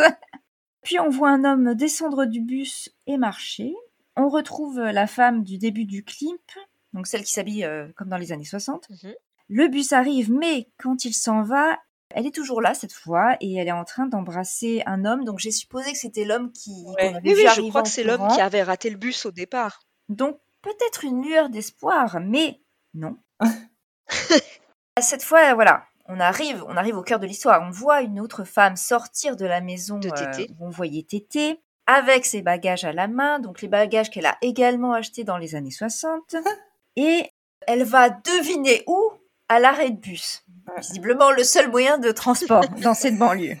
[SPEAKER 1] Puis on voit un homme descendre du bus et marcher. On retrouve la femme du début du clip, donc celle qui s'habille euh, comme dans les années 60.
[SPEAKER 5] Mhm.
[SPEAKER 1] Le bus arrive, mais quand il s'en va, elle est toujours là cette fois et elle est en train d'embrasser un homme. Donc j'ai supposé que c'était l'homme qui
[SPEAKER 4] Ouais.
[SPEAKER 1] avait
[SPEAKER 5] Oui,
[SPEAKER 1] vu
[SPEAKER 5] oui, je crois que c'est l'homme qui avait raté le bus au départ.
[SPEAKER 1] Donc peut-être une lueur d'espoir, mais non. Cette fois, voilà, on arrive, on arrive au cœur de l'histoire. On voit une autre femme sortir de la maison
[SPEAKER 5] De
[SPEAKER 1] euh, où on voyait Tété avec ses bagages à la main, donc les bagages qu'elle a également achetés dans les années 60. Et elle va deviner où? À l'arrêt de bus. Visiblement le seul moyen de transport dans cette banlieue.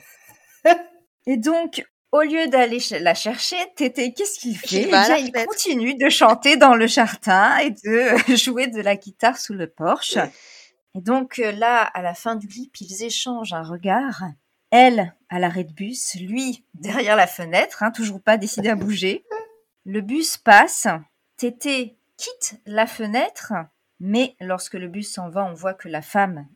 [SPEAKER 1] Et donc, au lieu d'aller la chercher, Tété, qu'est-ce qu'il fait?
[SPEAKER 5] Il
[SPEAKER 1] Eh
[SPEAKER 5] va
[SPEAKER 1] bien, il continue de chanter dans le jardin et de jouer de la guitare sous le porche. Et donc euh, là, à la fin du clip, ils échangent un regard. Elle à l'arrêt de bus, lui derrière la fenêtre, hein, toujours pas décidé à bouger. Le bus passe. Tété quitte la fenêtre, mais lorsque le bus s'en va, on voit que la femme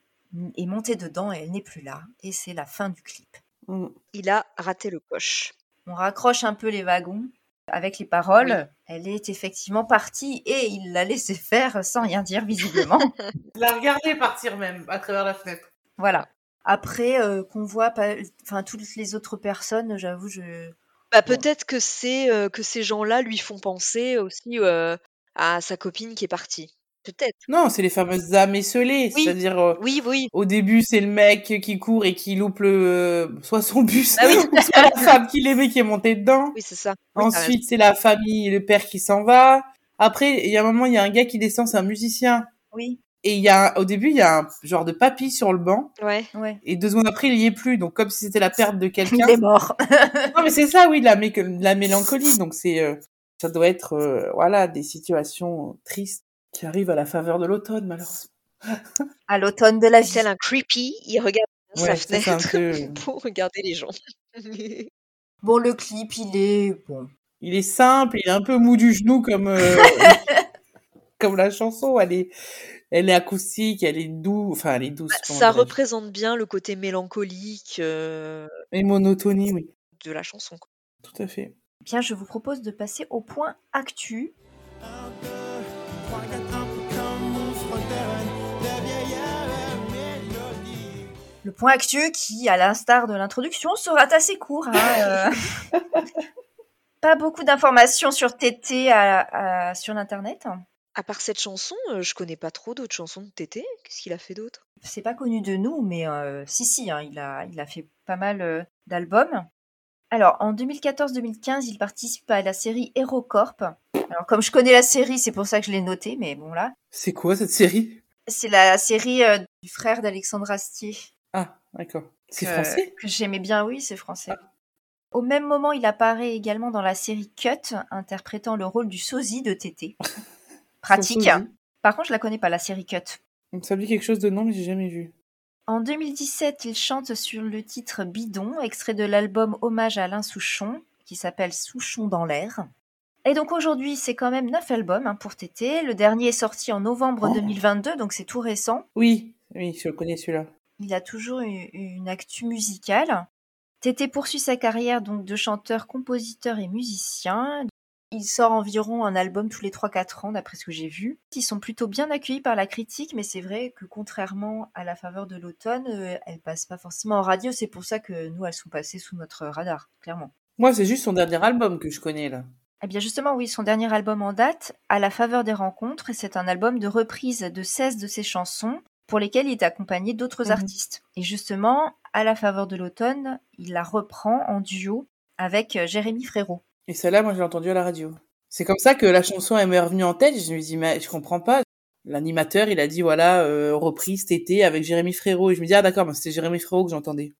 [SPEAKER 1] est montée dedans et elle n'est plus là. Et c'est la fin du clip.
[SPEAKER 4] Mm.
[SPEAKER 5] Il a raté le coche.
[SPEAKER 1] On raccroche un peu les wagons avec les paroles.
[SPEAKER 5] Oui.
[SPEAKER 1] Elle est effectivement partie et il l'a laissé faire sans rien dire visiblement.
[SPEAKER 4] La regarder partir même à travers la fenêtre.
[SPEAKER 1] Voilà. Après, euh, qu'on voit pas, enfin toutes les autres personnes, j'avoue, je.
[SPEAKER 5] Bah,
[SPEAKER 1] Bon.
[SPEAKER 5] peut-être que c'est euh, que ces gens-là lui font penser aussi euh, à sa copine qui est partie. Peut-être.
[SPEAKER 4] Non, c'est les fameuses âmes esselées.
[SPEAKER 5] Oui.
[SPEAKER 4] C'est-à-dire, euh,
[SPEAKER 5] Oui, oui.
[SPEAKER 4] au début, c'est le mec qui court et qui loupe le, soit son bus,
[SPEAKER 5] Ah oui.
[SPEAKER 4] ou soit la femme qui l'aimait qui est montée dedans.
[SPEAKER 5] Oui, c'est ça.
[SPEAKER 4] Ensuite, c'est la famille, le père qui s'en va. Après, il y a un moment, il y a un gars qui descend, c'est un musicien.
[SPEAKER 1] Oui,
[SPEAKER 4] Et il y a, un- au début, il y a un genre de papy sur le banc.
[SPEAKER 5] Ouais.
[SPEAKER 1] ouais.
[SPEAKER 4] Et deux secondes après, il y est plus. Donc, comme si c'était la perte de quelqu'un.
[SPEAKER 1] Il est mort.
[SPEAKER 4] Non, mais c'est ça, oui, la, mé- la mélancolie. Donc, c'est, euh, ça doit être, euh, voilà, des situations tristes qui arrivent à la faveur de l'automne, malheureusement.
[SPEAKER 1] à l'automne de la vie.
[SPEAKER 5] Tel un creepy, il regarde sa
[SPEAKER 4] Ouais, un
[SPEAKER 5] fenêtre
[SPEAKER 4] peu-
[SPEAKER 5] pour regarder les gens.
[SPEAKER 1] Bon, le clip, il est bon.
[SPEAKER 4] Il est simple, il est un peu mou du genou comme, euh, comme la chanson. Elle est, elle est acoustique, elle est douce, enfin, elle est douce. comment
[SPEAKER 5] ça représente bien le côté mélancolique euh,
[SPEAKER 4] Et monotonie, oui.
[SPEAKER 5] de la chanson. quoi.
[SPEAKER 4] Tout à fait.
[SPEAKER 1] Bien, je vous propose de passer au point actu. Le point actu qui, à l'instar de l'introduction, sera assez court. hein, euh. Pas beaucoup d'informations sur TT à- à- sur l'internet.
[SPEAKER 5] À part cette chanson, euh, je connais pas trop d'autres chansons de Tété. Qu'est-ce qu'il a fait d'autre?
[SPEAKER 1] C'est pas connu de nous, mais euh, si, si, hein, il, a, il a fait pas mal euh, d'albums. Alors, en 2014-2015, il participe à la série HeroCorp. Alors, comme je connais la série, c'est pour ça que je l'ai noté, mais bon, là.
[SPEAKER 4] C'est quoi cette série?
[SPEAKER 1] C'est la série euh, du frère d'Alexandre Astier.
[SPEAKER 4] Ah, d'accord. C'est français?
[SPEAKER 1] Que j'aimais bien, oui, c'est français. Au même moment, il apparaît également dans la série Cut, interprétant le rôle du sosie de Tété. Pratique. Par contre, je la connais pas, la série Cut.
[SPEAKER 4] Donc, ça me dit quelque chose de nom, mais j'ai jamais vu.
[SPEAKER 1] En 2017, il chante sur le titre Bidon, extrait de l'album Hommage à Alain Souchon, qui s'appelle Souchon dans l'air. Et donc aujourd'hui, c'est quand même neuf albums hein, pour Tété. Le dernier est sorti en novembre
[SPEAKER 4] Oh.
[SPEAKER 1] 2022, donc c'est tout récent.
[SPEAKER 4] Oui, oui, je le connais celui-là.
[SPEAKER 1] Il a toujours une, une actu musicale. Tété poursuit sa carrière donc de chanteur, compositeur et musicien. Il sort environ un album tous les 3-4 ans, d'après ce que j'ai vu. Ils sont plutôt bien accueillis par la critique, mais c'est vrai que contrairement à la faveur de l'automne, euh, elles passent pas forcément en radio. C'est pour ça que nous, elles sont passées sous notre radar, clairement.
[SPEAKER 4] Moi, c'est juste son dernier album que je connais, là.
[SPEAKER 1] Eh bien justement, oui, son dernier album en date, À la faveur des rencontres, et c'est un album de reprise de 16 de ses chansons, pour lesquelles il est accompagné d'autres
[SPEAKER 4] Mhm.
[SPEAKER 1] artistes. Et justement, À la faveur de l'automne, il la reprend en duo avec euh, Jérémy Frérot.
[SPEAKER 4] Et celle-là, moi, je l'ai entendue à la radio. C'est comme ça que la chanson m'est revenue en tête. Je me dis, mais je comprends pas. L'animateur, il a dit, voilà, euh, reprise cet été avec Jérémy Frérot. Et je me dis, ah d'accord, mais c'était Jérémy Frérot que j'entendais.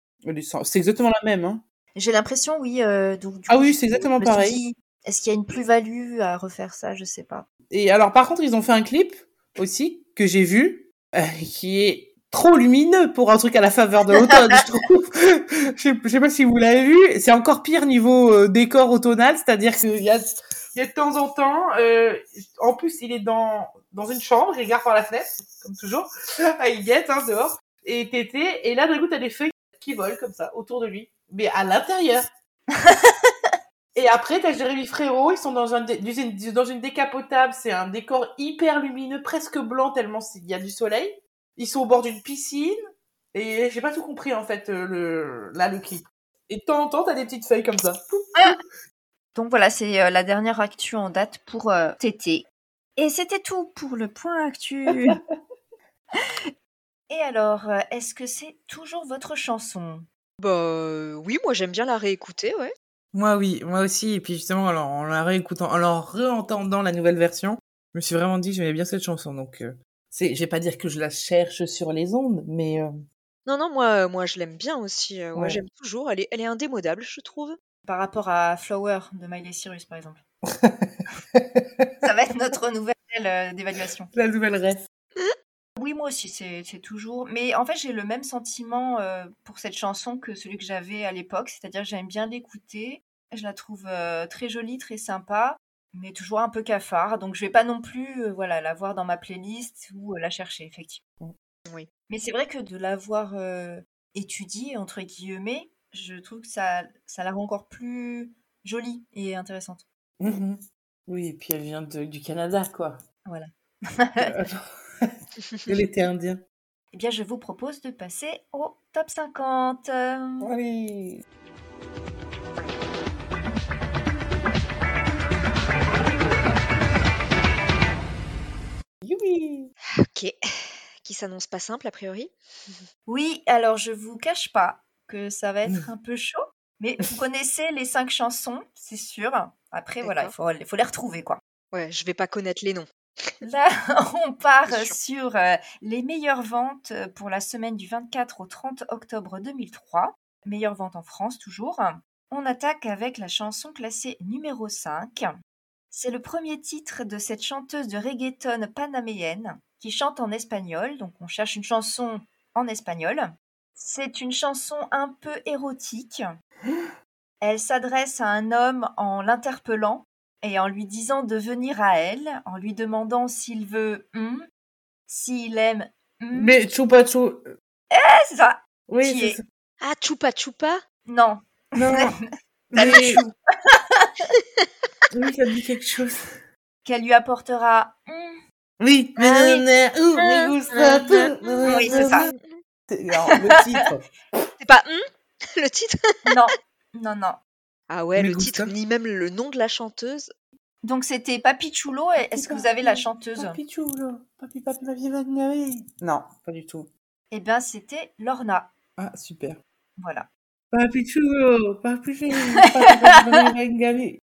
[SPEAKER 4] C'est exactement la même, hein.
[SPEAKER 1] J'ai l'impression, oui, euh, donc,
[SPEAKER 4] Ah
[SPEAKER 1] coup,
[SPEAKER 4] oui, c'est exactement pareil.
[SPEAKER 1] dit, Est-ce qu'il y a une plus-value à refaire ça? Je sais pas.
[SPEAKER 4] Et alors, par contre, ils ont fait un clip aussi que j'ai vu, euh, qui est trop lumineux pour un truc à la faveur de l'automne, je trouve. je, sais, je sais pas si vous l'avez vu. C'est encore pire niveau euh, décor automnal, c'est-à-dire qu'il y a, il y a de temps en temps. euh, en plus, il est dans dans une chambre, il regarde par la fenêtre, comme toujours. Il guette hein, dehors. Et tété. Et là, d'un coup, t'as des feuilles qui volent comme ça autour de lui, mais à l'intérieur. Et après, t'as Jérémy Frérot, ils sont dans, un dé- dans une- dans une décapotable, c'est un décor hyper lumineux, presque blanc, tellement il y a du soleil. Ils sont au bord d'une piscine, et j'ai pas tout compris, en fait, euh, le, là, le clip. Et de temps en temps, t'as des petites feuilles comme ça.
[SPEAKER 1] Donc voilà, c'est euh, la dernière actu en date pour euh, Tété. Et c'était tout pour le point actu. Et alors, euh, est-ce que c'est toujours votre chanson?
[SPEAKER 5] Bah oui, moi j'aime bien la réécouter, ouais.
[SPEAKER 4] Moi, oui, moi aussi. Et puis justement, alors, en la réécoutant, en la réentendant la nouvelle version, je me suis vraiment dit que j'aimais bien cette chanson. Donc, euh, c'est, je vais pas dire que je la cherche sur les ondes, mais euh,
[SPEAKER 5] Non, non, moi, moi je l'aime bien aussi. euh, ouais,
[SPEAKER 4] Ouais.
[SPEAKER 5] j'aime toujours. Elle est, elle est indémodable, je trouve.
[SPEAKER 1] Par rapport à Flower de Miley Cyrus, par exemple. Ça va être notre nouvelle euh, d'évaluation.
[SPEAKER 4] la nouvelle ref.
[SPEAKER 1] Oui, moi aussi, c'est c'est toujours. Mais en fait, j'ai le même sentiment euh, pour cette chanson que celui que j'avais à l'époque. C'est-à-dire que j'aime bien l'écouter. Je la trouve euh, très jolie, très sympa, mais toujours un peu cafard. Donc, je vais pas non plus euh, voilà, la voir dans ma playlist ou la chercher, effectivement.
[SPEAKER 5] Oui.
[SPEAKER 1] Mais c'est vrai que de l'avoir euh, étudiée, entre guillemets, je trouve que ça, ça la rend encore plus jolie et intéressante.
[SPEAKER 4] Mhm. Oui, et puis elle vient de- du Canada, quoi.
[SPEAKER 1] Voilà.
[SPEAKER 4] de l'été indien.
[SPEAKER 1] Eh bien, je vous propose de passer au top 50.
[SPEAKER 4] Allez. Youpi.
[SPEAKER 5] Ok. Qui s'annonce pas simple, a priori.
[SPEAKER 1] Oui, alors je vous cache pas que ça va être un peu chaud, mais vous connaissez les cinq chansons, c'est sûr. Après, voilà, il faut, il faut les retrouver, quoi.
[SPEAKER 5] Ouais, je vais pas connaître les noms.
[SPEAKER 1] Là, on part
[SPEAKER 5] sûr.
[SPEAKER 1] sur euh, les meilleures ventes euh, pour la semaine du 24 au 30 octobre 2003. Meilleures ventes en France, toujours. On attaque avec la chanson classée numéro 5. C'est le premier titre de cette chanteuse de reggaeton panaméenne qui chante en espagnol. Donc, on cherche une chanson en espagnol. C'est une chanson un peu érotique. Elle s'adresse à un homme en l'interpellant et en lui disant de venir à elle, en lui demandant s'il veut s'il aime.
[SPEAKER 4] Mais Chupa Chou.
[SPEAKER 1] Ah, c'est ça
[SPEAKER 4] Oui,
[SPEAKER 1] Qui
[SPEAKER 4] c'est
[SPEAKER 1] est-
[SPEAKER 4] ça.
[SPEAKER 5] Ah, Chupa Chupa?
[SPEAKER 1] Non.
[SPEAKER 4] Non. Mais... oui, ça dit quelque chose.
[SPEAKER 1] Qu'elle lui apportera hum.
[SPEAKER 4] Oui.
[SPEAKER 1] Ah oui.
[SPEAKER 4] Mais.
[SPEAKER 1] Oui, c'est ça.
[SPEAKER 4] Alors, le titre.
[SPEAKER 5] C'est pas le titre?
[SPEAKER 1] Non, non, non.
[SPEAKER 5] Ah ouais, le titre, ni même le nom de la chanteuse.
[SPEAKER 1] Donc c'était Papi Chulo. Est-ce que vous avez la chanteuse?
[SPEAKER 4] Papi Chulo. Papi Papi Papi Papi. Non, pas du tout.
[SPEAKER 1] Eh bien, c'était Lorna.
[SPEAKER 4] Ah, super.
[SPEAKER 1] Voilà.
[SPEAKER 4] Papi Chulo. Papi. Papi Papi Papi.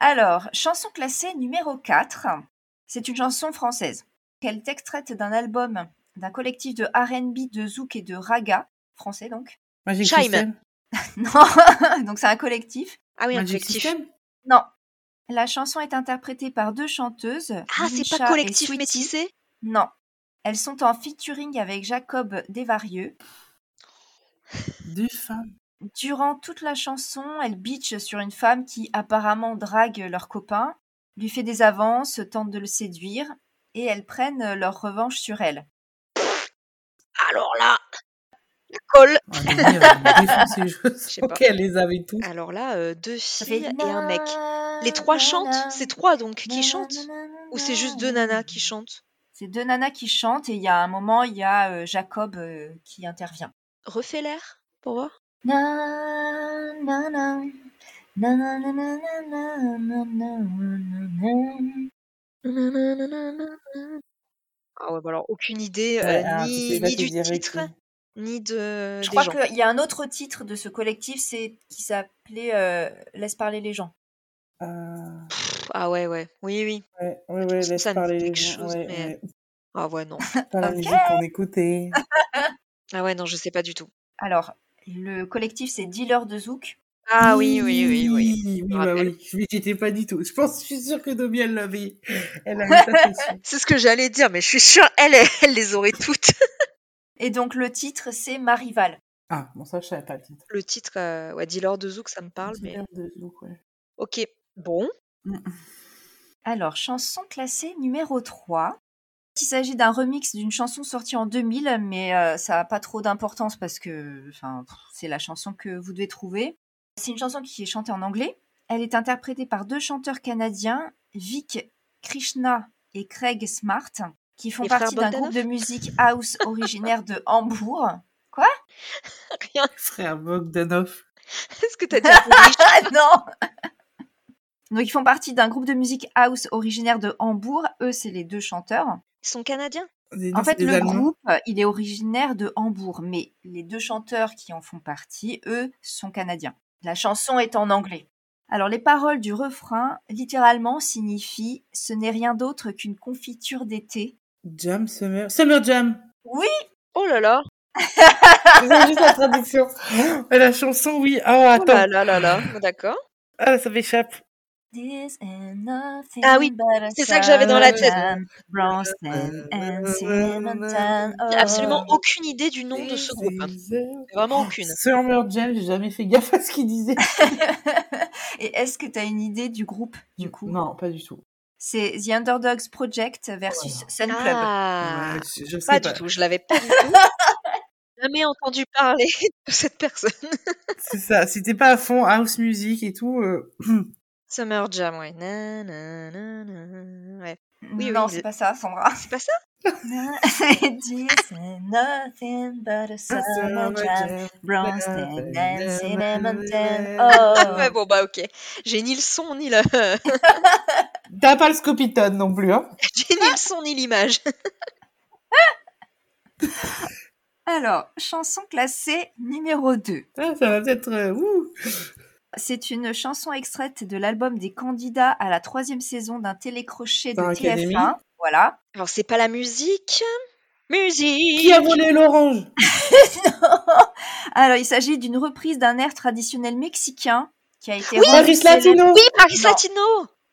[SPEAKER 1] Alors, chanson classée numéro 4. C'est une chanson française. Elle est extraite d'un album d'un collectif de R&B, de zouk et de raga, français donc?
[SPEAKER 4] Magic
[SPEAKER 5] Chime.
[SPEAKER 1] Non, donc c'est un collectif.
[SPEAKER 5] Ah oui, un
[SPEAKER 4] Magic
[SPEAKER 5] collectif.
[SPEAKER 4] System?
[SPEAKER 1] Non. La chanson est interprétée par deux chanteuses.
[SPEAKER 5] Ah, c'est pas collectif métissé?
[SPEAKER 1] Non. Elles sont en featuring avec Jacob Desvarieux.
[SPEAKER 4] Deux femmes.
[SPEAKER 1] Durant toute la chanson, elles bitchent sur une femme qui apparemment drague leur copain, lui fait des avances, tente de le séduire, et elles prennent leur revanche sur elle.
[SPEAKER 5] Alors là, alors là, deux filles et un mec. Les trois chantent C'est trois donc qui chantent Ou c'est juste deux nanas qui chantent
[SPEAKER 1] C'est deux nanas qui chantent et il y a un moment, il y a Jacob qui intervient.
[SPEAKER 5] Refais l'air pour voir. Ah ouais, bah alors aucune idée, ni, ni du titre, ni de
[SPEAKER 1] Je
[SPEAKER 5] des
[SPEAKER 1] crois qu'il y a un autre titre de ce collectif, c'est qui s'appelait euh, Laisse parler les gens.
[SPEAKER 4] Euh,
[SPEAKER 5] Pff, Ah ouais, ouais. Oui, oui.
[SPEAKER 4] ouais, ouais, ouais, laisse parler les gens.
[SPEAKER 5] chose,
[SPEAKER 4] ouais,
[SPEAKER 5] mais-
[SPEAKER 4] ouais.
[SPEAKER 5] Ah ouais, non.
[SPEAKER 4] Pas la
[SPEAKER 1] Ok.
[SPEAKER 4] musique qu'on écoutait.
[SPEAKER 5] Ah ouais, non, je sais pas du tout.
[SPEAKER 1] Alors, le collectif, c'est Dealer de Zouk.
[SPEAKER 5] Ah oui, oui, oui, oui.
[SPEAKER 4] Oui,
[SPEAKER 5] me
[SPEAKER 4] bah oui. Mais j'étais pas du tout. Je pense, je suis sûre que Domi, elle l'avait. Elle c'est
[SPEAKER 5] ce que j'allais dire, mais je suis sûre, elle les aurait toutes.
[SPEAKER 1] Et donc, le titre, c'est Ma Rivale.
[SPEAKER 4] Ah, bon, ça, je savais pas le titre.
[SPEAKER 5] Le titre, euh, ouais, Dealer de Zouk, ça me parle, mais.
[SPEAKER 4] Dealer de Zouk, ouais.
[SPEAKER 5] Ok, bon.
[SPEAKER 1] Alors, chanson classée numéro 3. Il s'agit d'un remix d'une chanson sortie en 2000, mais euh, ça n'a pas trop d'importance parce que c'est la chanson que vous devez trouver. C'est une chanson qui est chantée en anglais. Elle est interprétée par deux chanteurs canadiens, Vic Krishna et Craig Smart, qui font
[SPEAKER 5] Les
[SPEAKER 1] partie d'un groupe de musique house originaire de Hambourg.
[SPEAKER 5] Rien.
[SPEAKER 4] Frère Bogdanov.
[SPEAKER 5] Est-ce que t'as dit
[SPEAKER 1] Ah non Donc ils font partie d'un groupe de musique house originaire de Hambourg. Eux, c'est les deux chanteurs.
[SPEAKER 5] Ils sont canadiens?
[SPEAKER 4] Des-
[SPEAKER 1] En fait, le
[SPEAKER 4] Allemands.
[SPEAKER 1] groupe, il est originaire de Hambourg, mais les deux chanteurs qui en font partie, eux, sont canadiens. La chanson est en anglais. Alors, les paroles du refrain, littéralement, signifient « ce n'est rien d'autre qu'une confiture d'été
[SPEAKER 4] Jam Summer. Summer Jam.
[SPEAKER 5] Oh là là.
[SPEAKER 4] C'est juste la traduction. Et la chanson, oui. Ah,
[SPEAKER 5] Oh
[SPEAKER 4] attends.
[SPEAKER 5] là là là là. D'accord.
[SPEAKER 4] Ah, ça m'échappe. ».
[SPEAKER 5] Ah oui, c'est ça que j'avais dans la tête. J'ai absolument
[SPEAKER 1] Oh.
[SPEAKER 5] aucune idée du nom de ce groupe. hein. Vraiment aucune.
[SPEAKER 4] Summer Jam, j'ai jamais fait gaffe à ce qu'il disait.
[SPEAKER 1] Et est-ce que tu as une idée du groupe, du coup?
[SPEAKER 4] Non, pas du tout.
[SPEAKER 1] C'est The Underdogs Project versus Sun Club.
[SPEAKER 5] Ah,
[SPEAKER 4] Ouais, je, je sais
[SPEAKER 5] pas
[SPEAKER 4] pas.
[SPEAKER 5] du tout. Je l'avais pas du tout. Jamais entendu parler de cette personne.
[SPEAKER 4] C'est ça. Si t'es pas à fond house music et tout, euh,
[SPEAKER 5] Summer Jam, ouais. Na, na, na, na. Ouais. Oui,
[SPEAKER 1] non,
[SPEAKER 5] oui,
[SPEAKER 1] c'est
[SPEAKER 5] le-
[SPEAKER 1] pas ça, Sandra.
[SPEAKER 5] C'est pas ça?
[SPEAKER 1] nothing but a summer jam, Bronstein and cinnamon tan. Oh.
[SPEAKER 5] Ouais, bon, bah, ok. J'ai ni le son, ni le...
[SPEAKER 4] T'as pas le Scopitone non plus, hein
[SPEAKER 5] J'ai ni le son, ni l'image.
[SPEAKER 1] Alors, chanson classée numéro 2.
[SPEAKER 4] Ah, Ça va peut-être... euh, ouh.
[SPEAKER 1] C'est une chanson extraite de l'album des candidats à la troisième saison d'un télécrochet de
[SPEAKER 4] Star Academy.
[SPEAKER 1] TF1. Voilà.
[SPEAKER 5] Alors, c'est pas la musique Musique
[SPEAKER 4] Qui a volé l'orange
[SPEAKER 1] Alors, il s'agit d'une reprise d'un air traditionnel mexicain qui a été
[SPEAKER 5] Oui,
[SPEAKER 1] rendu
[SPEAKER 4] Paris
[SPEAKER 1] célèbre-
[SPEAKER 4] Latino
[SPEAKER 5] Oui, Paris
[SPEAKER 1] Non.
[SPEAKER 5] Latino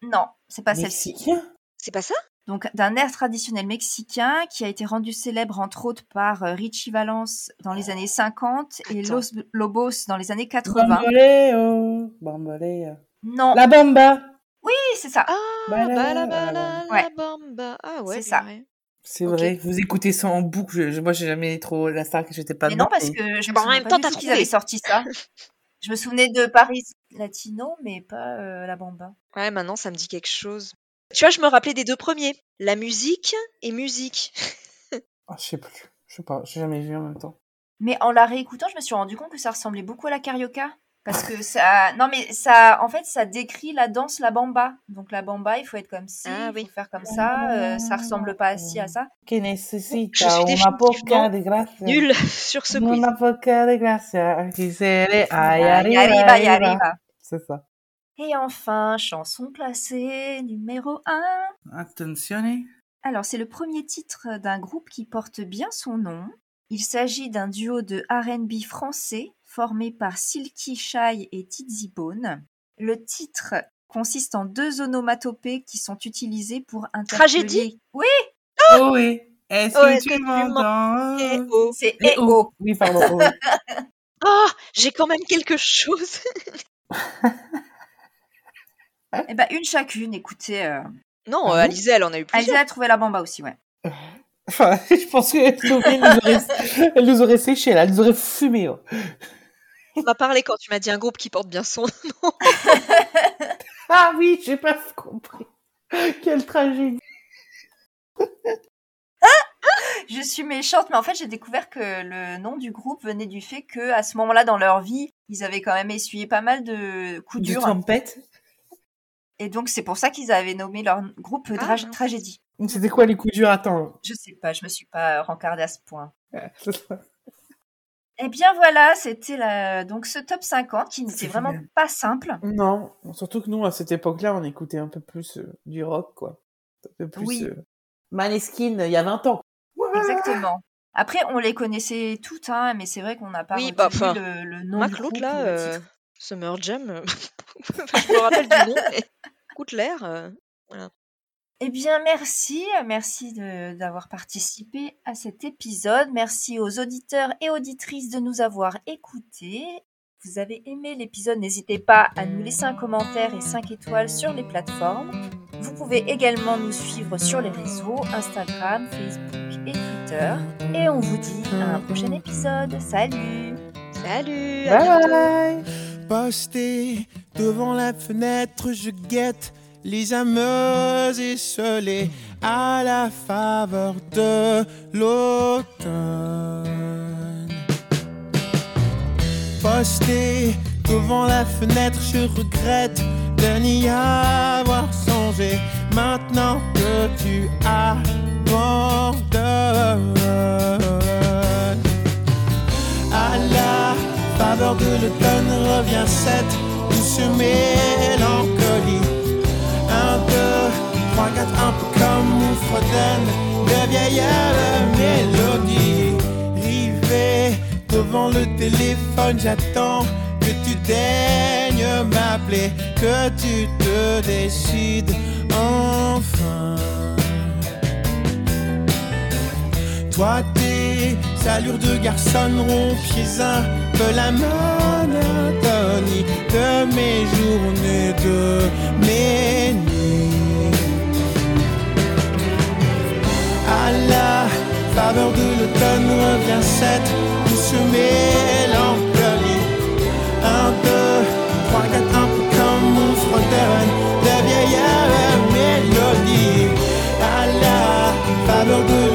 [SPEAKER 1] Non, c'est pas celle-ci.
[SPEAKER 4] Mexicain
[SPEAKER 5] C'est pas ça?
[SPEAKER 1] Donc, d'un air traditionnel mexicain qui a été rendu célèbre entre autres par euh, Richie Valence dans les années 50 et. Los Lobos dans les années 80.
[SPEAKER 4] Bamboleo, bamboleo.
[SPEAKER 1] Non,
[SPEAKER 4] La bamba
[SPEAKER 1] oui, c'est ça.
[SPEAKER 5] Ah,
[SPEAKER 1] Ouais.
[SPEAKER 5] bamba. Ah ouais,
[SPEAKER 1] C'est ça.
[SPEAKER 5] vrai.
[SPEAKER 4] C'est vrai, vous écoutez ça en boucle. Je- moi, j'ai jamais trop la star que j'étais pas
[SPEAKER 1] Mais non, parce que je me
[SPEAKER 5] en même
[SPEAKER 1] pas
[SPEAKER 5] temps, t'as
[SPEAKER 1] qu'ils avaient sorti ça. Je me souvenais de Paris Latino, mais pas euh, la bamba.
[SPEAKER 5] Ouais, maintenant, ça me dit quelque chose. Tu vois, je me rappelais des deux premiers. La musique et musique.
[SPEAKER 4] Ah, je sais plus. Je sais pas, j'ai jamais vu en même temps.
[SPEAKER 1] Mais en la réécoutant, je me suis rendu compte que ça ressemblait beaucoup à la carioca. Parce que ça. Non, mais ça. En fait, ça décrit la danse, la bamba. Donc la bamba, il faut être comme ci,
[SPEAKER 5] Ah
[SPEAKER 1] il
[SPEAKER 5] oui.
[SPEAKER 1] faut faire comme ça. euh, ça ressemble pas si à ça.
[SPEAKER 4] Que necesita
[SPEAKER 5] Je suis
[SPEAKER 4] una poca de gracia.
[SPEAKER 5] Nul sur ce quiz.
[SPEAKER 4] Una poca de gracia. Qui arriba,
[SPEAKER 1] arriva, y arriva.
[SPEAKER 4] C'est ça.
[SPEAKER 1] Et enfin, chanson classée numéro 1.
[SPEAKER 4] Attenzione.
[SPEAKER 1] Alors, c'est le premier titre d'un groupe qui porte bien son nom. Il s'agit d'un duo de RB français formé par Silky Shy et Tizzy Bone. Le titre consiste en deux onomatopées qui sont utilisées pour interpeller...
[SPEAKER 5] Tragédie
[SPEAKER 1] Oui,
[SPEAKER 4] Oh oui. Est-ce
[SPEAKER 5] Oh,
[SPEAKER 4] que tu
[SPEAKER 5] que
[SPEAKER 4] m'entends
[SPEAKER 5] Eh oh.
[SPEAKER 1] c'est
[SPEAKER 4] Eh
[SPEAKER 1] oh.
[SPEAKER 4] Oui, pardon. oh oui.
[SPEAKER 5] Oh, j'ai quand même quelque chose.
[SPEAKER 1] Eh ben, une chacune, écoutez. Euh...
[SPEAKER 5] Non,
[SPEAKER 4] Ah
[SPEAKER 5] euh, Alizé, elle en a eu
[SPEAKER 1] Alizé
[SPEAKER 5] plusieurs.
[SPEAKER 1] a trouvé la bamba aussi, ouais.
[SPEAKER 4] Enfin, je pense qu'elle nous, aurait... elle nous aurait séché, là. Elle nous aurait fumé. oh.
[SPEAKER 5] On m'a parlé quand tu m'as dit un groupe qui porte bien son nom.
[SPEAKER 4] Ah oui, j'ai pas compris. Quelle tragédie.
[SPEAKER 1] Je suis méchante, mais en fait, j'ai découvert que le nom du groupe venait du fait que, à ce moment-là dans leur vie, ils avaient quand même essuyé pas mal de coups
[SPEAKER 4] Du
[SPEAKER 1] durs.
[SPEAKER 4] tempête.
[SPEAKER 1] Et donc, c'est pour ça qu'ils avaient nommé leur groupe
[SPEAKER 5] Ah.
[SPEAKER 1] Tragédie.
[SPEAKER 4] C'était quoi les coups durs? Attends.
[SPEAKER 1] Je sais pas, je me suis pas rencardée à ce point. Eh bien voilà, c'était la... donc ce top 50 qui n'était vraiment pas simple.
[SPEAKER 4] Non, surtout que nous, à cette époque-là, on écoutait un peu plus euh, du rock, quoi. Un peu plus
[SPEAKER 1] Oui.
[SPEAKER 4] euh, Maneskin, il y a 20 ans.
[SPEAKER 1] Exactement. Après, on les connaissait toutes, hein, mais c'est vrai qu'on n'a pas
[SPEAKER 5] Oui,
[SPEAKER 1] retenu
[SPEAKER 5] bah,
[SPEAKER 1] le, le nom
[SPEAKER 5] Claude,
[SPEAKER 1] groupe
[SPEAKER 5] là, euh. Summer Jam, euh, je me rappelle du nom, mais écoute l'air.
[SPEAKER 1] Eh bien, merci, merci de- d'avoir participé à cet épisode. Merci aux auditeurs et auditrices de nous avoir écoutés. Vous avez aimé l'épisode, n'hésitez pas à nous laisser un commentaire et 5 étoiles sur les plateformes. Vous pouvez également nous suivre sur les réseaux Instagram, Facebook et Twitter. Et on vous dit à un prochain épisode. Salut
[SPEAKER 5] Salut à bientôt.
[SPEAKER 4] Bye
[SPEAKER 7] Posté devant la fenêtre, je guette les âmes esselées à la faveur de l'automne. Posté devant la fenêtre, je regrette de n'y avoir songé. Maintenant que tu abandonnes, abandonne. À la faveur de l'automne revient cette douce mélancolie. Trois, quatre, un peu comme on fredonne de vieilles mélodies. Rivé devant le téléphone, j'attends que tu daignes m'appeler, que tu te décides enfin. Toi, tes allures de garçon rompiez un peu la monotonie de mes journées, de mes À la faveur de l'automne revient cette douce mélancolie. Un, deux, trois, quatre, un peu comme on fredonne de vieilles mélodies. À la faveur de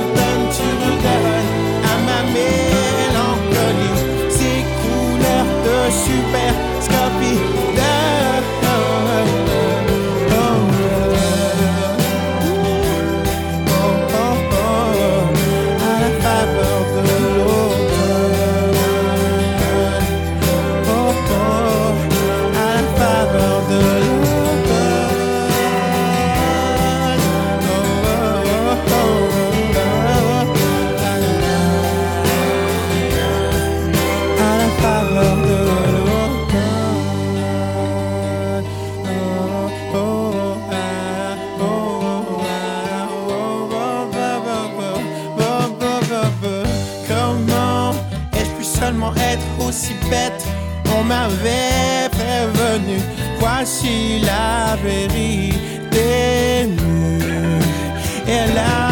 [SPEAKER 7] On m'avait prévenu Voici la vérité. Nue Et là